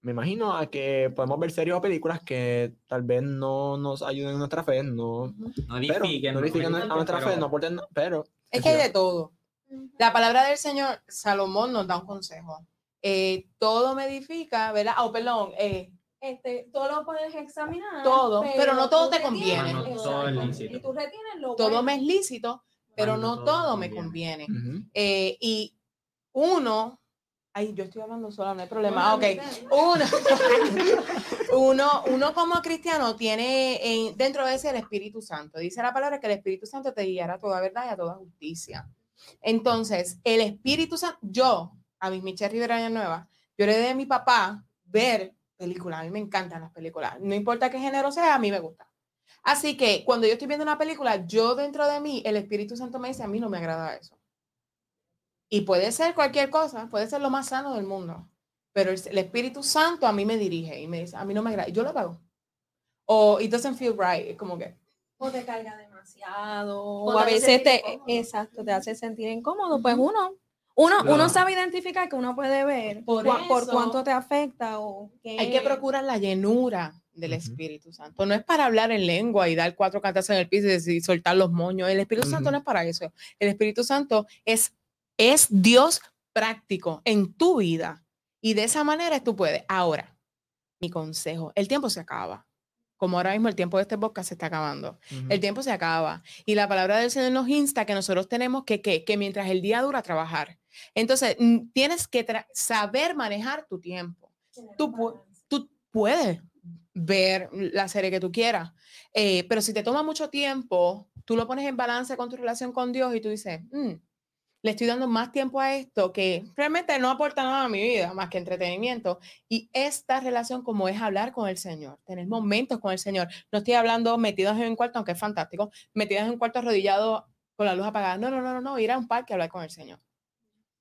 Me imagino a que podemos ver series o películas que tal vez no nos ayuden en nuestra fe, no, no edifiquen, no edifiquen a nuestra fe, no aporten, pero... Es que hay de todo. La palabra del Señor, Salomón nos da un consejo eh, todo me edifica, ¿verdad? Oh, perdón, eh, este, todo lo puedes examinar. Todo, pero, no todo te conviene. todo es lícito. Y tú retienes lo Todo me es lícito, pero no, todo, me conviene. Eh, y uno, ay, yo estoy hablando sola, no hay problema. ok, uno, uno, uno como cristiano tiene dentro de ese el Espíritu Santo. Dice la palabra que el Espíritu Santo te guiará a toda verdad y a toda justicia. Entonces, el Espíritu Santo, yo a mis Michelle Rivera Nueva, yo le di a mi papá ver películas. A mí me encantan las películas. No importa qué género sea, a mí me gusta. Así que cuando yo estoy viendo una película, yo dentro de mí, el Espíritu Santo me dice, a mí no me agrada eso. Y puede ser cualquier cosa, puede ser lo más sano del mundo. Pero el, Espíritu Santo a mí me dirige y me dice, a mí no me agrada. Yo lo hago. O it doesn't feel right. Es como que. O te carga demasiado. O, a veces te, exacto, te hace sentir incómodo. Pues uno uno, uno sabe identificar que uno puede ver por, por cuánto te afecta o Hay que procurar la llenura del Espíritu Santo. No es para hablar en lengua y dar cuatro cantas en el piso y soltar los moños. El Espíritu Santo no es para eso. El Espíritu Santo es, es Dios práctico en tu vida. Y de esa manera tú puedes. Ahora, mi consejo, el tiempo se acaba como ahora mismo el tiempo de este podcast se está acabando. El tiempo se acaba. Y la palabra del Señor nos insta que nosotros tenemos que, que, que mientras el día dura, trabajar. Entonces, tienes que saber manejar tu tiempo. Tú, tú puedes ver la serie que tú quieras, eh, pero si te toma mucho tiempo, tú lo pones en balance con tu relación con Dios y tú dices, mm, le estoy dando más tiempo a esto que realmente no aporta nada a mi vida más que entretenimiento. Y esta relación como es hablar con el Señor, tener momentos con el Señor. No estoy hablando metidos en un cuarto, aunque es fantástico, metidos en un cuarto arrodillado con la luz apagada. No, no, no, no, no, ir a un parque a hablar con el Señor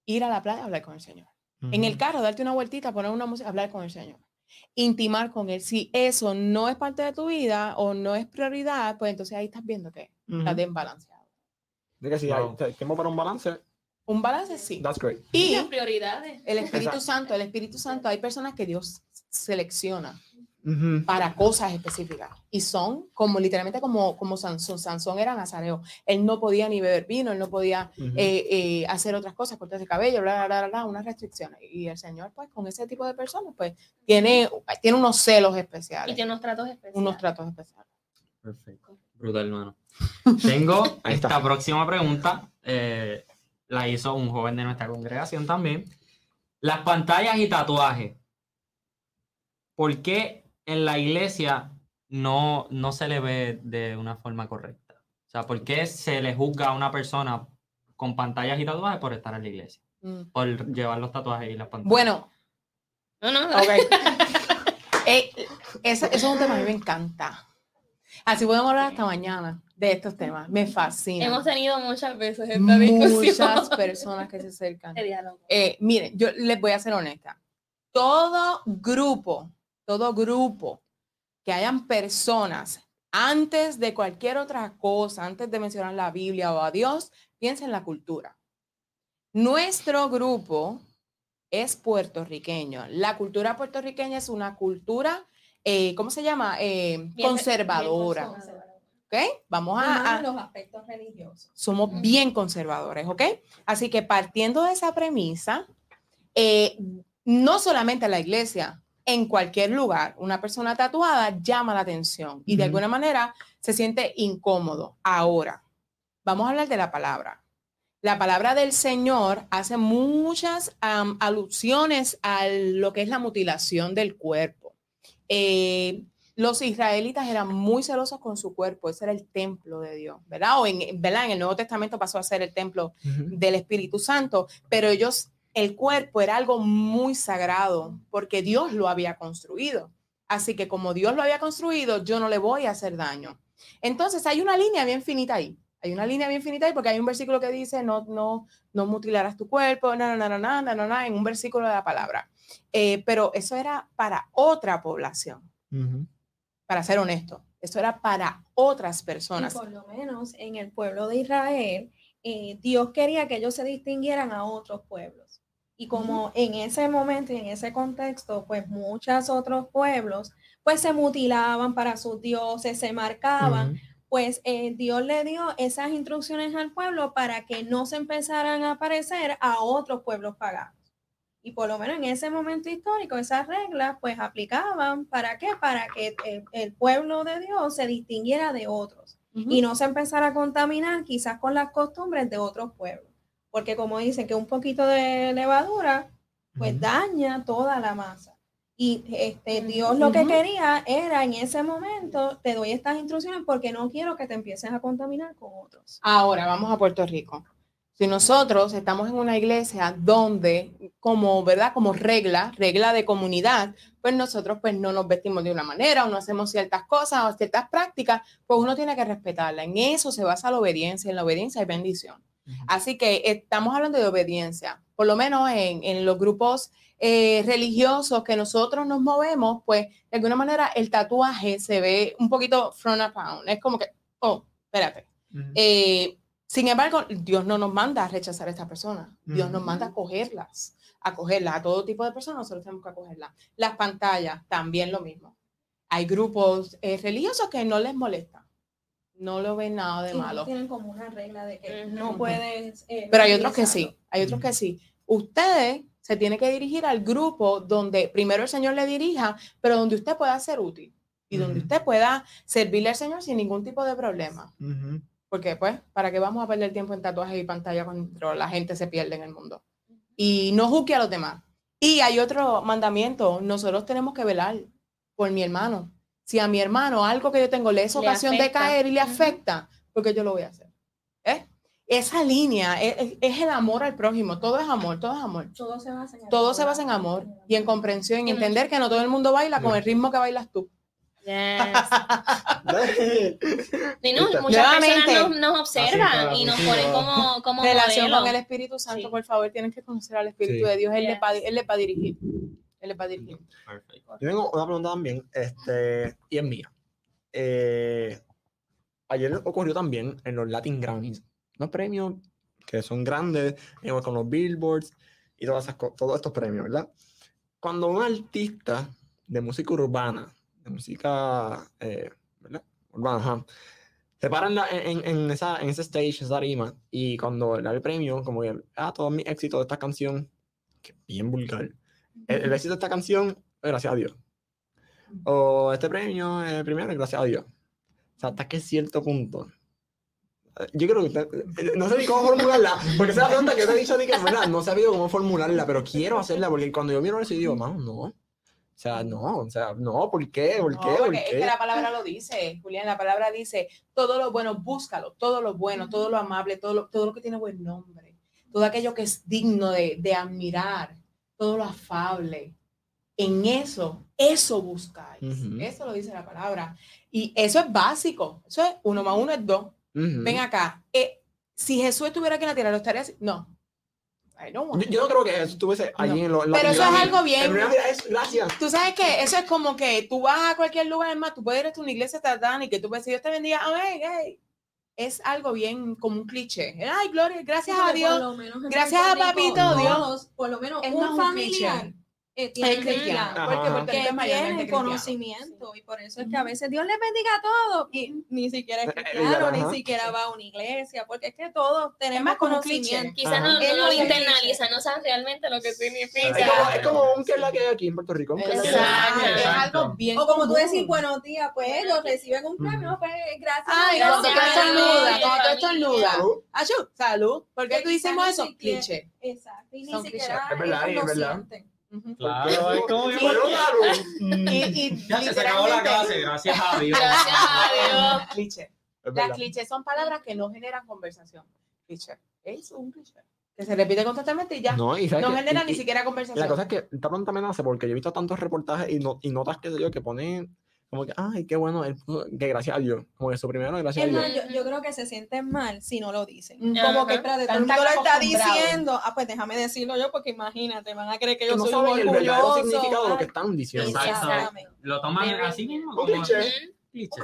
ir a la playa a hablar con el Señor. En el carro, darte una vueltita, poner una música, hablar con el Señor. Intimar con Él. Si eso no es parte de tu vida o no es prioridad, pues entonces ahí estás viendo que estás desbalanceado. De que si hay tiempo para un balance. Un balance, sí. That's great. Y prioridades. El Espíritu Santo, el Espíritu Santo, hay personas que Dios selecciona para cosas específicas. Y son como literalmente como, como Sansón. Sansón era nazareo. Él no podía ni beber vino, él no podía eh, eh, hacer otras cosas, cortarse el cabello, bla, bla, bla, bla, unas restricciones. Y el Señor, pues, con ese tipo de personas, pues, tiene, tiene unos celos especiales. Y tiene unos tratos especiales. Unos tratos especiales. Perfecto. Brutal, hermano. Tengo esta próxima pregunta. Eh, la hizo un joven de nuestra congregación también. Las pantallas y tatuajes. ¿Por qué en la iglesia no, no se le ve de una forma correcta? O sea, ¿por qué se le juzga a una persona con pantallas y tatuajes por estar en la iglesia? Mm. Por llevar los tatuajes y las pantallas. Bueno. No, no. Okay. Eh, eso, es un tema que a mí me encanta. Así podemos hablar hasta mañana de estos temas. Me fascina. Hemos tenido muchas veces esta discusión. Muchas personas que se acercan. Eh, miren, yo les voy a ser honesta. Todo grupo, todo grupo que hayan personas antes de cualquier otra cosa, antes de mencionar la Biblia o a Dios, piensa en la cultura. Nuestro grupo es puertorriqueño. La cultura puertorriqueña es una cultura, eh, ¿cómo se llama? Eh, conservadora. ¿Ok? Vamos a, a, los aspectos religiosos. Somos bien conservadores, ¿ok? Así que partiendo de esa premisa, eh, no solamente la iglesia, en cualquier lugar, una persona tatuada llama la atención y de alguna manera se siente incómodo. Ahora, vamos a hablar de la palabra. La palabra del Señor hace muchas alusiones a lo que es la mutilación del cuerpo. Eh, los israelitas eran muy celosos con su cuerpo, ese era el templo de Dios, ¿verdad? O en, ¿verdad? en el Nuevo Testamento pasó a ser el templo del Espíritu Santo, pero ellos el cuerpo era algo muy sagrado porque Dios lo había construido. Así que como Dios lo había construido, yo no le voy a hacer daño. Entonces hay una línea bien finita ahí. Hay una línea bien finita ahí porque hay un versículo que dice no, no, no mutilarás tu cuerpo, no, no, no, no, no, no, no, en un versículo de la palabra. Eh, pero eso era para otra población. Para ser honesto, eso era para otras personas. por lo menos en el pueblo de Israel, eh, Dios quería que ellos se distinguieran a otros pueblos. Y como en ese momento y en ese contexto, pues muchos otros pueblos, pues se mutilaban para sus dioses, se marcaban, pues eh, Dios le dio esas instrucciones al pueblo para que no se empezaran a parecer a otros pueblos paganos. Y por lo menos en ese momento histórico, esas reglas pues aplicaban, ¿para qué? Para que el, pueblo de Dios se distinguiera de otros y no se empezara a contaminar quizás con las costumbres de otros pueblos porque como dicen que un poquito de levadura, pues daña toda la masa. Y este, Dios lo que quería era en ese momento, te doy estas instrucciones porque no quiero que te empieces a contaminar con otros. Ahora vamos a Puerto Rico. Si nosotros estamos en una iglesia donde, como, ¿verdad? Como regla, regla de comunidad, pues nosotros pues no nos vestimos de una manera o no hacemos ciertas cosas o ciertas prácticas, pues uno tiene que respetarla. En eso se basa la obediencia, en la obediencia hay bendición. Así que estamos hablando de obediencia, por lo menos en, los grupos eh, religiosos que nosotros nos movemos, pues de alguna manera el tatuaje se ve un poquito front a pound. Es como que, oh, espérate. Eh, sin embargo, Dios no nos manda a rechazar a esta persona. Dios nos manda a acogerlas, a acogerlas. A todo tipo de personas nosotros tenemos que acogerlas. Las pantallas, también lo mismo. Hay grupos eh, religiosos que no les molesta no lo ven nada de malo. tienen como una regla de que no puedes. Eh, Pero hay otros que sí, hay otros que sí. Ustedes se tienen que dirigir al grupo donde primero el Señor le dirija, pero donde usted pueda ser útil y donde usted pueda servirle al Señor sin ningún tipo de problema. Porque, pues, ¿para qué vamos a perder tiempo en tatuajes y pantalla cuando la gente se pierde en el mundo? Y no juzgue a los demás. Y hay otro mandamiento, nosotros tenemos que velar por mi hermano si a mi hermano algo que yo tengo le es ocasión de caer y le afecta, porque yo lo voy a hacer. ¿Eh? Esa línea es, el amor al prójimo, todo es amor, todo es amor. Todo se basa en, todo se basa en amor y en comprensión, en entender que no todo el mundo baila con el ritmo que bailas tú. Yes. muchas personas nos, observan y nos ponen como, como relación con el Espíritu Santo, por favor, tienen que conocer al Espíritu de Dios, él, le va, él le va a dirigir. Él va a dirigir. Perfecto. Yo tengo una pregunta también, este, y es mía. Eh, ayer ocurrió también en los Latin Grammys, unos premios que son grandes, con los billboards y todas esas, todos estos premios, ¿verdad? Cuando un artista de música urbana, de música, eh, ¿verdad? Urbana, se paran en, en, esa, en ese stage, esa rima, y cuando le da el premio, como que, ah, todo mi éxito de esta canción, que bien vulgar, el, éxito de esta canción, gracias a Dios. O este premio, el primero, gracias a Dios. O sea, hasta que cierto punto. Yo creo que eh, no sé ni cómo formularla, porque esa es la pregunta que te he dicho que verdad, no sabido cómo formularla, pero quiero hacerla porque cuando yo miro eso digo, no, no. O sea, no, o sea, no, ¿por qué? ¿Por qué? ¿Por qué? Es que la palabra lo dice, Julián, la palabra dice, todo lo bueno, búscalo, todo lo bueno, todo lo amable, todo lo, todo lo que tiene buen nombre, todo aquello que es digno de, de admirar, todo lo afable, En eso, eso buscáis. Eso lo dice la palabra. Y eso es básico. Eso es uno más uno es dos. Ven acá. eh, si Jesús estuviera aquí en la tierra, ¿lo estaría así? No. Yo, yo no creo que eso estuviese allí No. en, lo, en la Pero eso es algo bien. Es gracias. Tú sabes que eso es como que tú vas a cualquier lugar, es más, tú puedes ir a una iglesia tardana y que tú puedes decir, Dios te bendiga, amén, hey. Es algo bien como un cliché. Ay, gloria, gracias a Porque Dios. por lo menos Gracias a papito Dios. Por lo menos Es más un un familiar cliché. Eh, tiene Es cristiano. Biblia, Porque Rico que es mayormente tiene cristiano. conocimiento y por eso es que a veces Dios les bendiga a todos y ni siquiera es Eh, eh, cristiano, ni siquiera va a una iglesia, porque es que todos tenemos conocimiento. Quizás no, no lo lo que internaliza, no saben realmente lo que significa. Es como, es como un que es la que hay aquí en Puerto Rico. es. Exacto. Algo bien. O como tú común. decís, buenos días, pues ellos reciben un premio, pues gracias. Ay, cuando tú estornudas, Dios, cuando tú familia. estornudas. Salud. Ayú, salud. ¿Por qué tú hicimos eso? Cliché. Exacto, y ni siquiera. Es verdad, es lo verdad. Claro, es como salud. Y, y Ya se acabó la clase, gracias a Dios. Gracias a Dios. cliché. Las clichés son palabras que no generan conversación. Cliché. Es un cliché. Que se repite constantemente y ya. No, No, y sabes que- genera y- ni y- siquiera La conversación. cosa es que esta pregunta me nace porque yo he visto tantos reportajes y, no- y notas que yo que ponen como que, ay, qué bueno, él puso- que gracias a Dios. Como que su primero, gracias a Es Dios. más, yo, yo creo que se sienten mal si no lo dicen. Ujú. Como que, Ajá. espérate, todo el mundo lo está diciendo. Ah, pues déjame decirlo yo, porque imagínate, van a creer que Que yo no soy saben un el verdadero orgulloso. significado de lo que están diciendo. Exactamente. Lo toman Very así mismo. Un cliché. Cliché.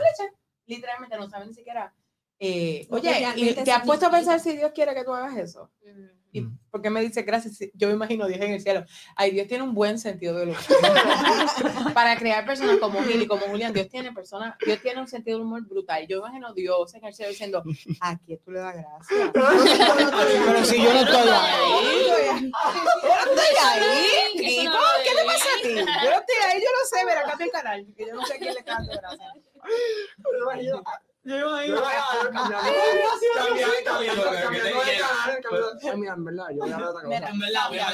Literalmente no saben ni siquiera. eh, que oye, ¿y realmente ¿te has puesto a pensar si Dios quiere que tú hagas eso? Ujú. ¿Y Mm. por qué me dice gracias? Yo me imagino Dios en el cielo. Ay, Dios tiene un buen sentido del humor. Para crear personas como Gil y como Julián, Dios tiene personas, Dios tiene un sentido del humor brutal. Yo imagino Dios en el cielo diciendo, ¿a quién tú le das gracias? Pero si yo no estoy ahí. Yo no estoy ahí, ¿qué te pasa a ti? Yo no estoy ahí, yo no sé, ver acá el canal, que yo no sé quién le está dando gracias. Yo en verdad, voy a.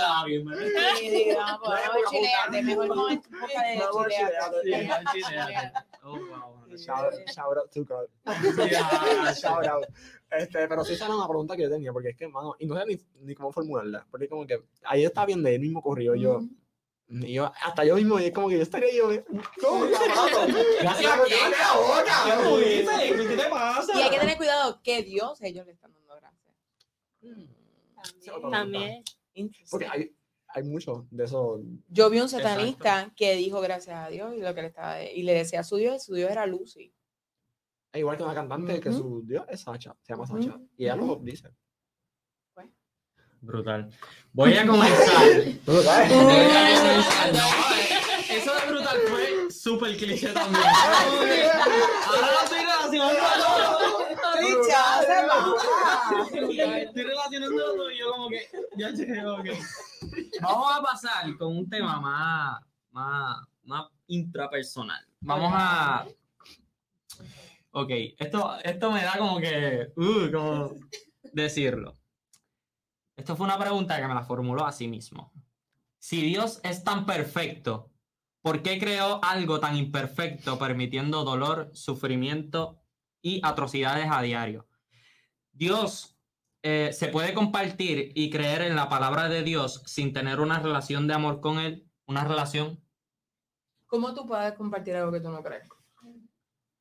Oh, wow. Shout, out to God. Ah, Shout out. Este, pero sí esa era una pregunta que yo tenía, porque es que, mano, y no sé ni, ni cómo formularla, porque como que ayer estaba viendo él mismo corrió yo, y yo, hasta yo mismo, y es como que yo estaría yo, ¿cómo? Gracias a ¡Cállate quién? la boca! ¿Qué te pasa? Y hay que tener cuidado que Dios ellos le están dando gracias. También. Porque hay, hay mucho de eso. Yo vi un satanista que dijo gracias a Dios y lo que le estaba y le decía a su Dios, su Dios era Lucy. Igual que una cantante que su dios es Sacha, se llama. Sacha, y ella lo dice. Brutal. Voy a comenzar. Eh, Eso de brutal fue súper cliché también. Ahora lo estoy relacionando. Estoy relacionando todo y yo como que ya llegué, ok. Vamos a pasar con un tema más, más, más intrapersonal. Vamos a. Ok, esto, esto me da como que. Uh, como decirlo. Esto fue una pregunta que me la formuló a sí mismo. Si Dios es tan perfecto, ¿por qué creó algo tan imperfecto permitiendo dolor, sufrimiento y atrocidades a diario? Dios eh, se puede compartir y creer en la palabra de Dios sin tener una relación de amor con Él, una relación. ¿Cómo tú puedes compartir algo que tú no crees?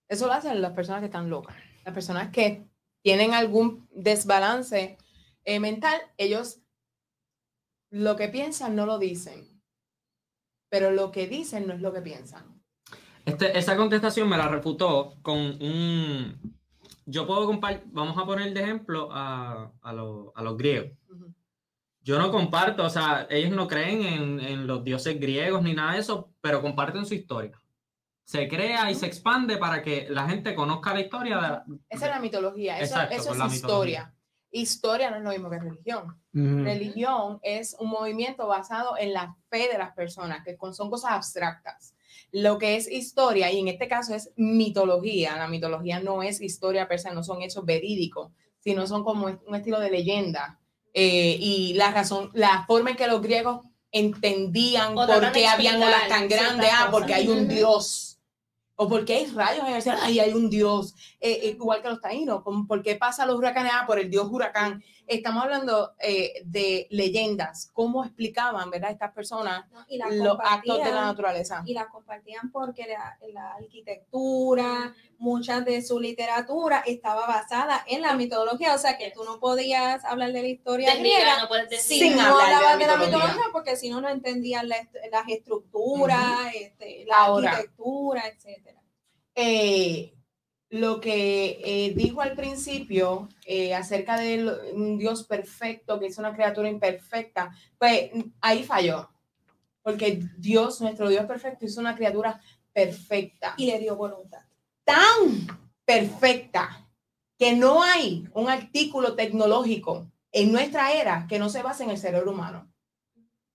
Eso lo hacen las personas que están locas. Las personas que tienen algún desbalance eh, mental, ellos lo que piensan no lo dicen, pero lo que dicen no es lo que piensan. Este, esa contestación me la refutó con un... Yo puedo compartir, vamos a poner de ejemplo a, a, los- a los griegos. Yo no comparto, o sea, ellos no creen en, en los dioses griegos ni nada de eso, pero comparten su historia. Se crea y se expande para que la gente conozca la historia de la- Esa es la mitología, eso, Exacto, eso es la historia. Historia no es lo mismo que religión. Religión es un movimiento basado en la fe de las personas, que con- son cosas abstractas. Lo que es historia, y en este caso es mitología, la mitología no es historia per se, no son hechos verídicos, sino son como un estilo de leyenda. Eh, y la razón, la forma en que los griegos entendían O por qué habían olas tan grandes, ah, porque hay un dios. O por qué hay rayos en el cielo, hay un Dios, eh, eh, igual que los taínos, por qué pasa los huracanes, ah, por el Dios huracán. Estamos hablando eh, de leyendas, cómo explicaban, ¿verdad? Estas personas ¿no? Y la los actos de la naturaleza. y la compartían porque la, la arquitectura, mucha de su literatura estaba basada en la mitología, o sea que tú no podías hablar de la historia De griega griega no puedes decir. si Sin no hablar de la de la mitología. porque si no, no entendían la las estructuras, este, la Ahora. arquitectura, etcétera. eh, lo que eh, dijo al principio eh, acerca de un Dios perfecto, que es una criatura imperfecta, pues ahí falló. Porque Dios, nuestro Dios perfecto, es una criatura perfecta. Y le dio voluntad. Tan perfecta que no hay un artículo tecnológico en nuestra era que no se base en el cerebro humano.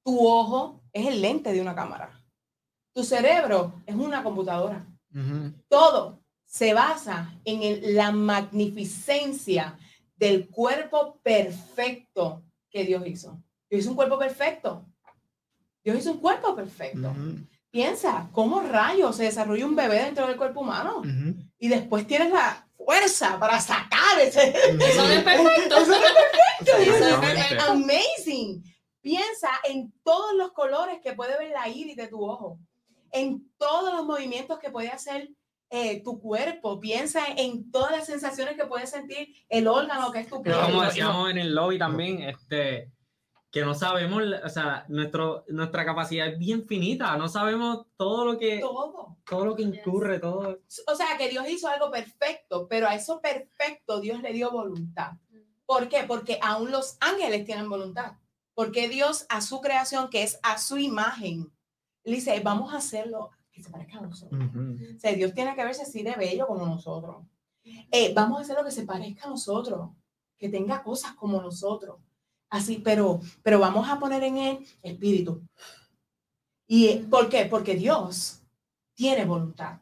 Tu ojo es el lente de una cámara. Tu cerebro es una computadora todo se basa en el- la magnificencia del cuerpo perfecto que Dios hizo. Dios hizo un cuerpo perfecto. Dios hizo un cuerpo perfecto. Ujú. Piensa, ¿cómo rayos se desarrolla un bebé dentro del cuerpo humano? Ujú. Y después tienes la fuerza para sacar ese... Eso es perfecto. Eso es perfecto. eso es amazing. Piensa en todos los colores que puede ver la iris de tu ojo, en todos los movimientos que puede hacer eh, tu cuerpo. Piensa en todas las sensaciones que puede sentir el órgano que es tu. Pero como no, decíamos en el lobby también, este, que no sabemos, o sea, nuestro, nuestra capacidad es bien finita, no sabemos todo lo que, Todo. todo lo que incurre, todo. O sea, que Dios hizo algo perfecto, pero a eso perfecto Dios le dio voluntad. ¿Por qué? Porque aún los ángeles tienen voluntad. Porque Dios a su creación, que es a su imagen, le dice, vamos a hacerlo que se parezca a nosotros. O sea, Dios tiene que verse así de bello como nosotros. Eh, vamos a hacer lo que se parezca a nosotros, que tenga cosas como nosotros. Así, pero, pero vamos a poner en él espíritu. ¿Y eh, por qué? Porque Dios tiene voluntad.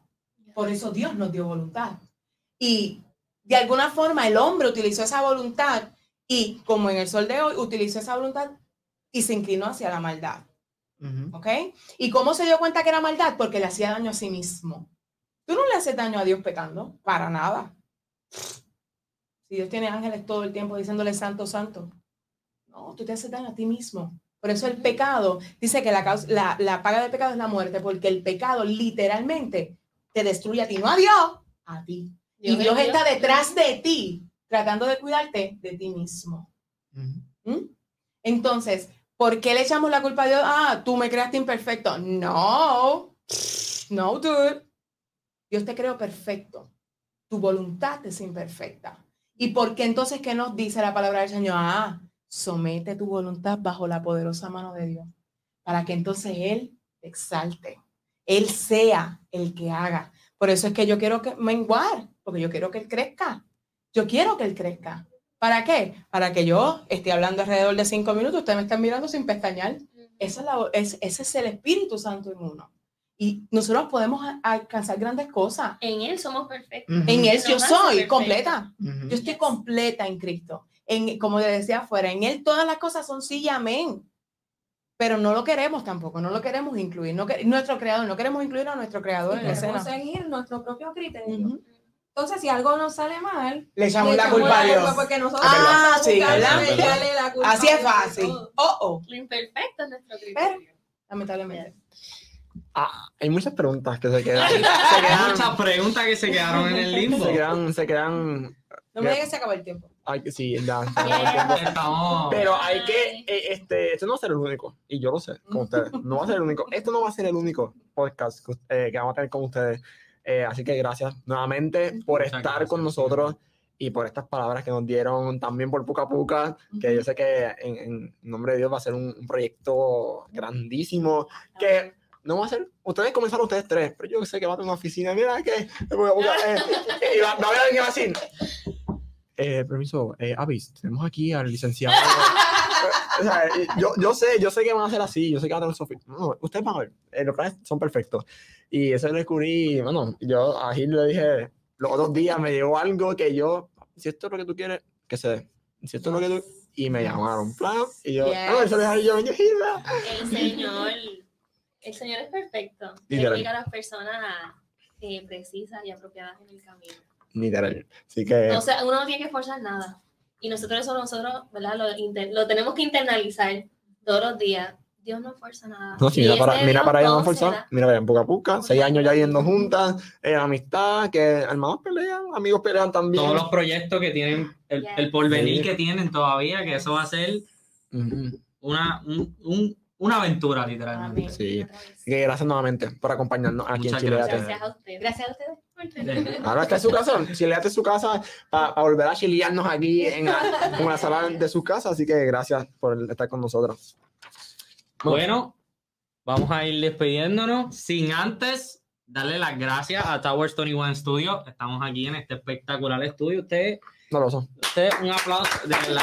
Por eso Dios nos dio voluntad. Y de alguna forma el hombre utilizó esa voluntad y como en el sol de hoy, utilizó esa voluntad y se inclinó hacia la maldad. ¿Ok? ¿Y cómo se dio cuenta que era maldad? Porque le hacía daño a sí mismo. Tú no le haces daño a Dios pecando, para nada. Si Dios tiene ángeles todo el tiempo diciéndole santo, santo. No, tú te haces daño a ti mismo. Por eso el pecado, dice que la, causa- la, la paga del pecado es la muerte, porque el pecado literalmente te destruye a ti, no a Dios, a ti. y es Dios está detrás de ti, tratando de cuidarte de ti mismo. Ujú. ¿Mm? Entonces, ¿por qué le echamos la culpa a Dios? Ah, tú me creaste imperfecto. No, no, dude. Dios te creó perfecto. Tu voluntad es imperfecta. ¿Y por qué entonces qué nos dice la palabra del Señor? Ah, somete tu voluntad bajo la poderosa mano de Dios, para que entonces Él te exalte. Él sea el que haga. Por eso es que yo quiero que menguar, porque yo quiero que Él crezca. Yo quiero que Él crezca. ¿Para qué? Para que yo esté hablando alrededor de cinco minutos, ustedes me están mirando sin pestañear. Esa es la- es- ese es el Espíritu Santo en uno. Y nosotros podemos alcanzar grandes cosas. En él somos perfectos. En Él yo soy completa. Yo estoy Yes. completa en Cristo. En, como le decía afuera, en Él todas las cosas son sí y amén. Pero no lo queremos tampoco, no lo queremos incluir. No que- nuestro creador, no queremos incluir a nuestro creador Y en la queremos escena. seguir nuestro propio criterio. Entonces, si algo nos sale mal, Le echamos la culpa a Dios. porque nosotros Ah, sí, la culpa Así es fácil. Oh, oh, Lo imperfecto es nuestro criterio. lamentablemente. Ah, hay muchas preguntas que se quedan. se Hay quedan. muchas preguntas que se quedaron en el limbo. Se quedan, se quedan. No me digas que se acabó el tiempo. Ay, que sí, ya. Yeah. Pero hay que, eh, este, este no va a ser el único, y yo lo sé, con ustedes, no va a ser el único, esto no va a ser el único podcast que, eh, que vamos a tener con ustedes, Eh, así que gracias nuevamente por Muchas estar gracias, con nosotros y por estas palabras que nos dieron, también por Puca Puca, que yo sé que en, en nombre de Dios va a ser un, un proyecto grandísimo, que no va a ser, ustedes comenzaron ustedes tres, pero yo sé que va a tener una oficina, mira que, eh, y va, va a haber alguien así. Eh, permiso, eh, Avis, tenemos aquí al licenciado. O sea, yo, yo sé, yo sé que van a ser así, yo sé que van a tener ofi- No, ustedes van a ver, eh, los planes son perfectos. Y eso lo descubrí, bueno, yo a Gil le dije, los otros días me llegó algo que yo, si esto es lo que tú quieres, que se dé. Si esto es lo que tú... Y me llamaron, plan, y yo, Yes. ah, eso es yo, yo. El Señor, el Señor es perfecto. Explica a las personas eh, precisas y apropiadas en el camino. Literal. Así que. O sea, uno no tiene que forzar nada. Y nosotros eso nosotros, ¿verdad? Lo, inter- lo tenemos que internalizar todos los días. Dios no fuerza nada. No, sí, Y mira para, mira Dios para allá, no forzar. será. Mira para allá, poco a poco. Seis años ya yendo juntas, eh, amistad, que hermanos pelean, amigos pelean también. Todos los proyectos que tienen, el, Yes. el porvenir Sí. que tienen todavía, que eso va a ser una, un- un- una aventura, literalmente. Sí. Que gracias nuevamente por acompañarnos aquí Muchas en Chile. gracias. Gracias a ustedes. Gracias a ustedes. Ahora está en su casa, chileate en su casa para volver a chilearnos aquí en la, en la sala de su casa. Así que gracias por estar con nosotros. Bueno, vamos a ir despidiéndonos sin antes darle las gracias a Towers 21 Studio. Estamos aquí en este espectacular estudio. Usted, No lo son. usted un aplauso de verdad.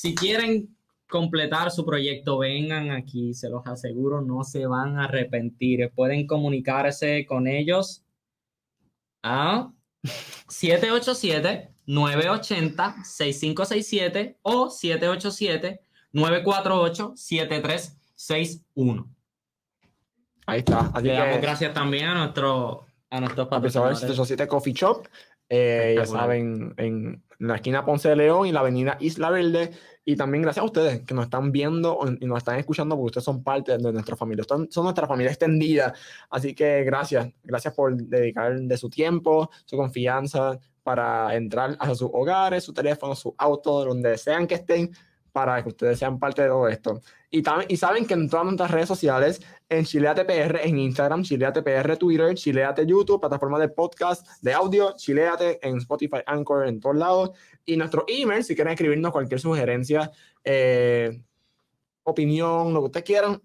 Si quieren completar su proyecto, vengan aquí, se los aseguro, no se van a arrepentir. Pueden comunicarse con ellos a 787-980-6567 o 787-948-7361. Ahí está. Así Le damos que gracias también a, nuestro, a nuestros a patrocinadores. 787 Coffee Shop. eh, ya saben, en la esquina Ponce de León y la avenida Isla Verde. Y también gracias a ustedes que nos están viendo y nos están escuchando porque ustedes son parte de nuestra familia. Son, son nuestra familia extendida. Así que gracias. Gracias por dedicar de su tiempo, su confianza para entrar a sus hogares, su teléfono, su auto, donde sean que estén, para que ustedes sean parte de todo esto. Y, y saben que en todas nuestras redes sociales, en Chileate PR, en Instagram, Chileate PR, Twitter, Chileate YouTube, plataforma de podcast, de audio, Chileate en Spotify, Anchor, en todos lados. Y nuestro email, si quieren escribirnos cualquier sugerencia, eh, opinión, lo que ustedes quieran,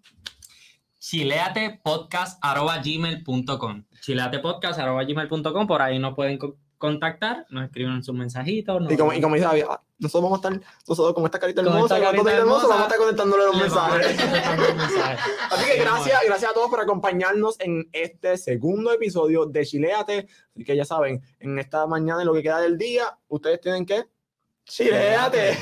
chileatepodcast.gmail.com chileatepodcast.gmail.com por ahí nos pueden co- contactar, nos escriben sus mensajitos. nos- Y como, y como dice David, ah, nosotros vamos a estar, nosotros con esta carita hermosa, esta carita hermosa, vamos a estar conectándole los le vamos a mensajes. contestar los mensajes. Así que gracias, gracias a todos por acompañarnos en este segundo episodio de Chileate. Así que ya saben, en esta mañana, en lo que queda del día, ustedes tienen que Chileate.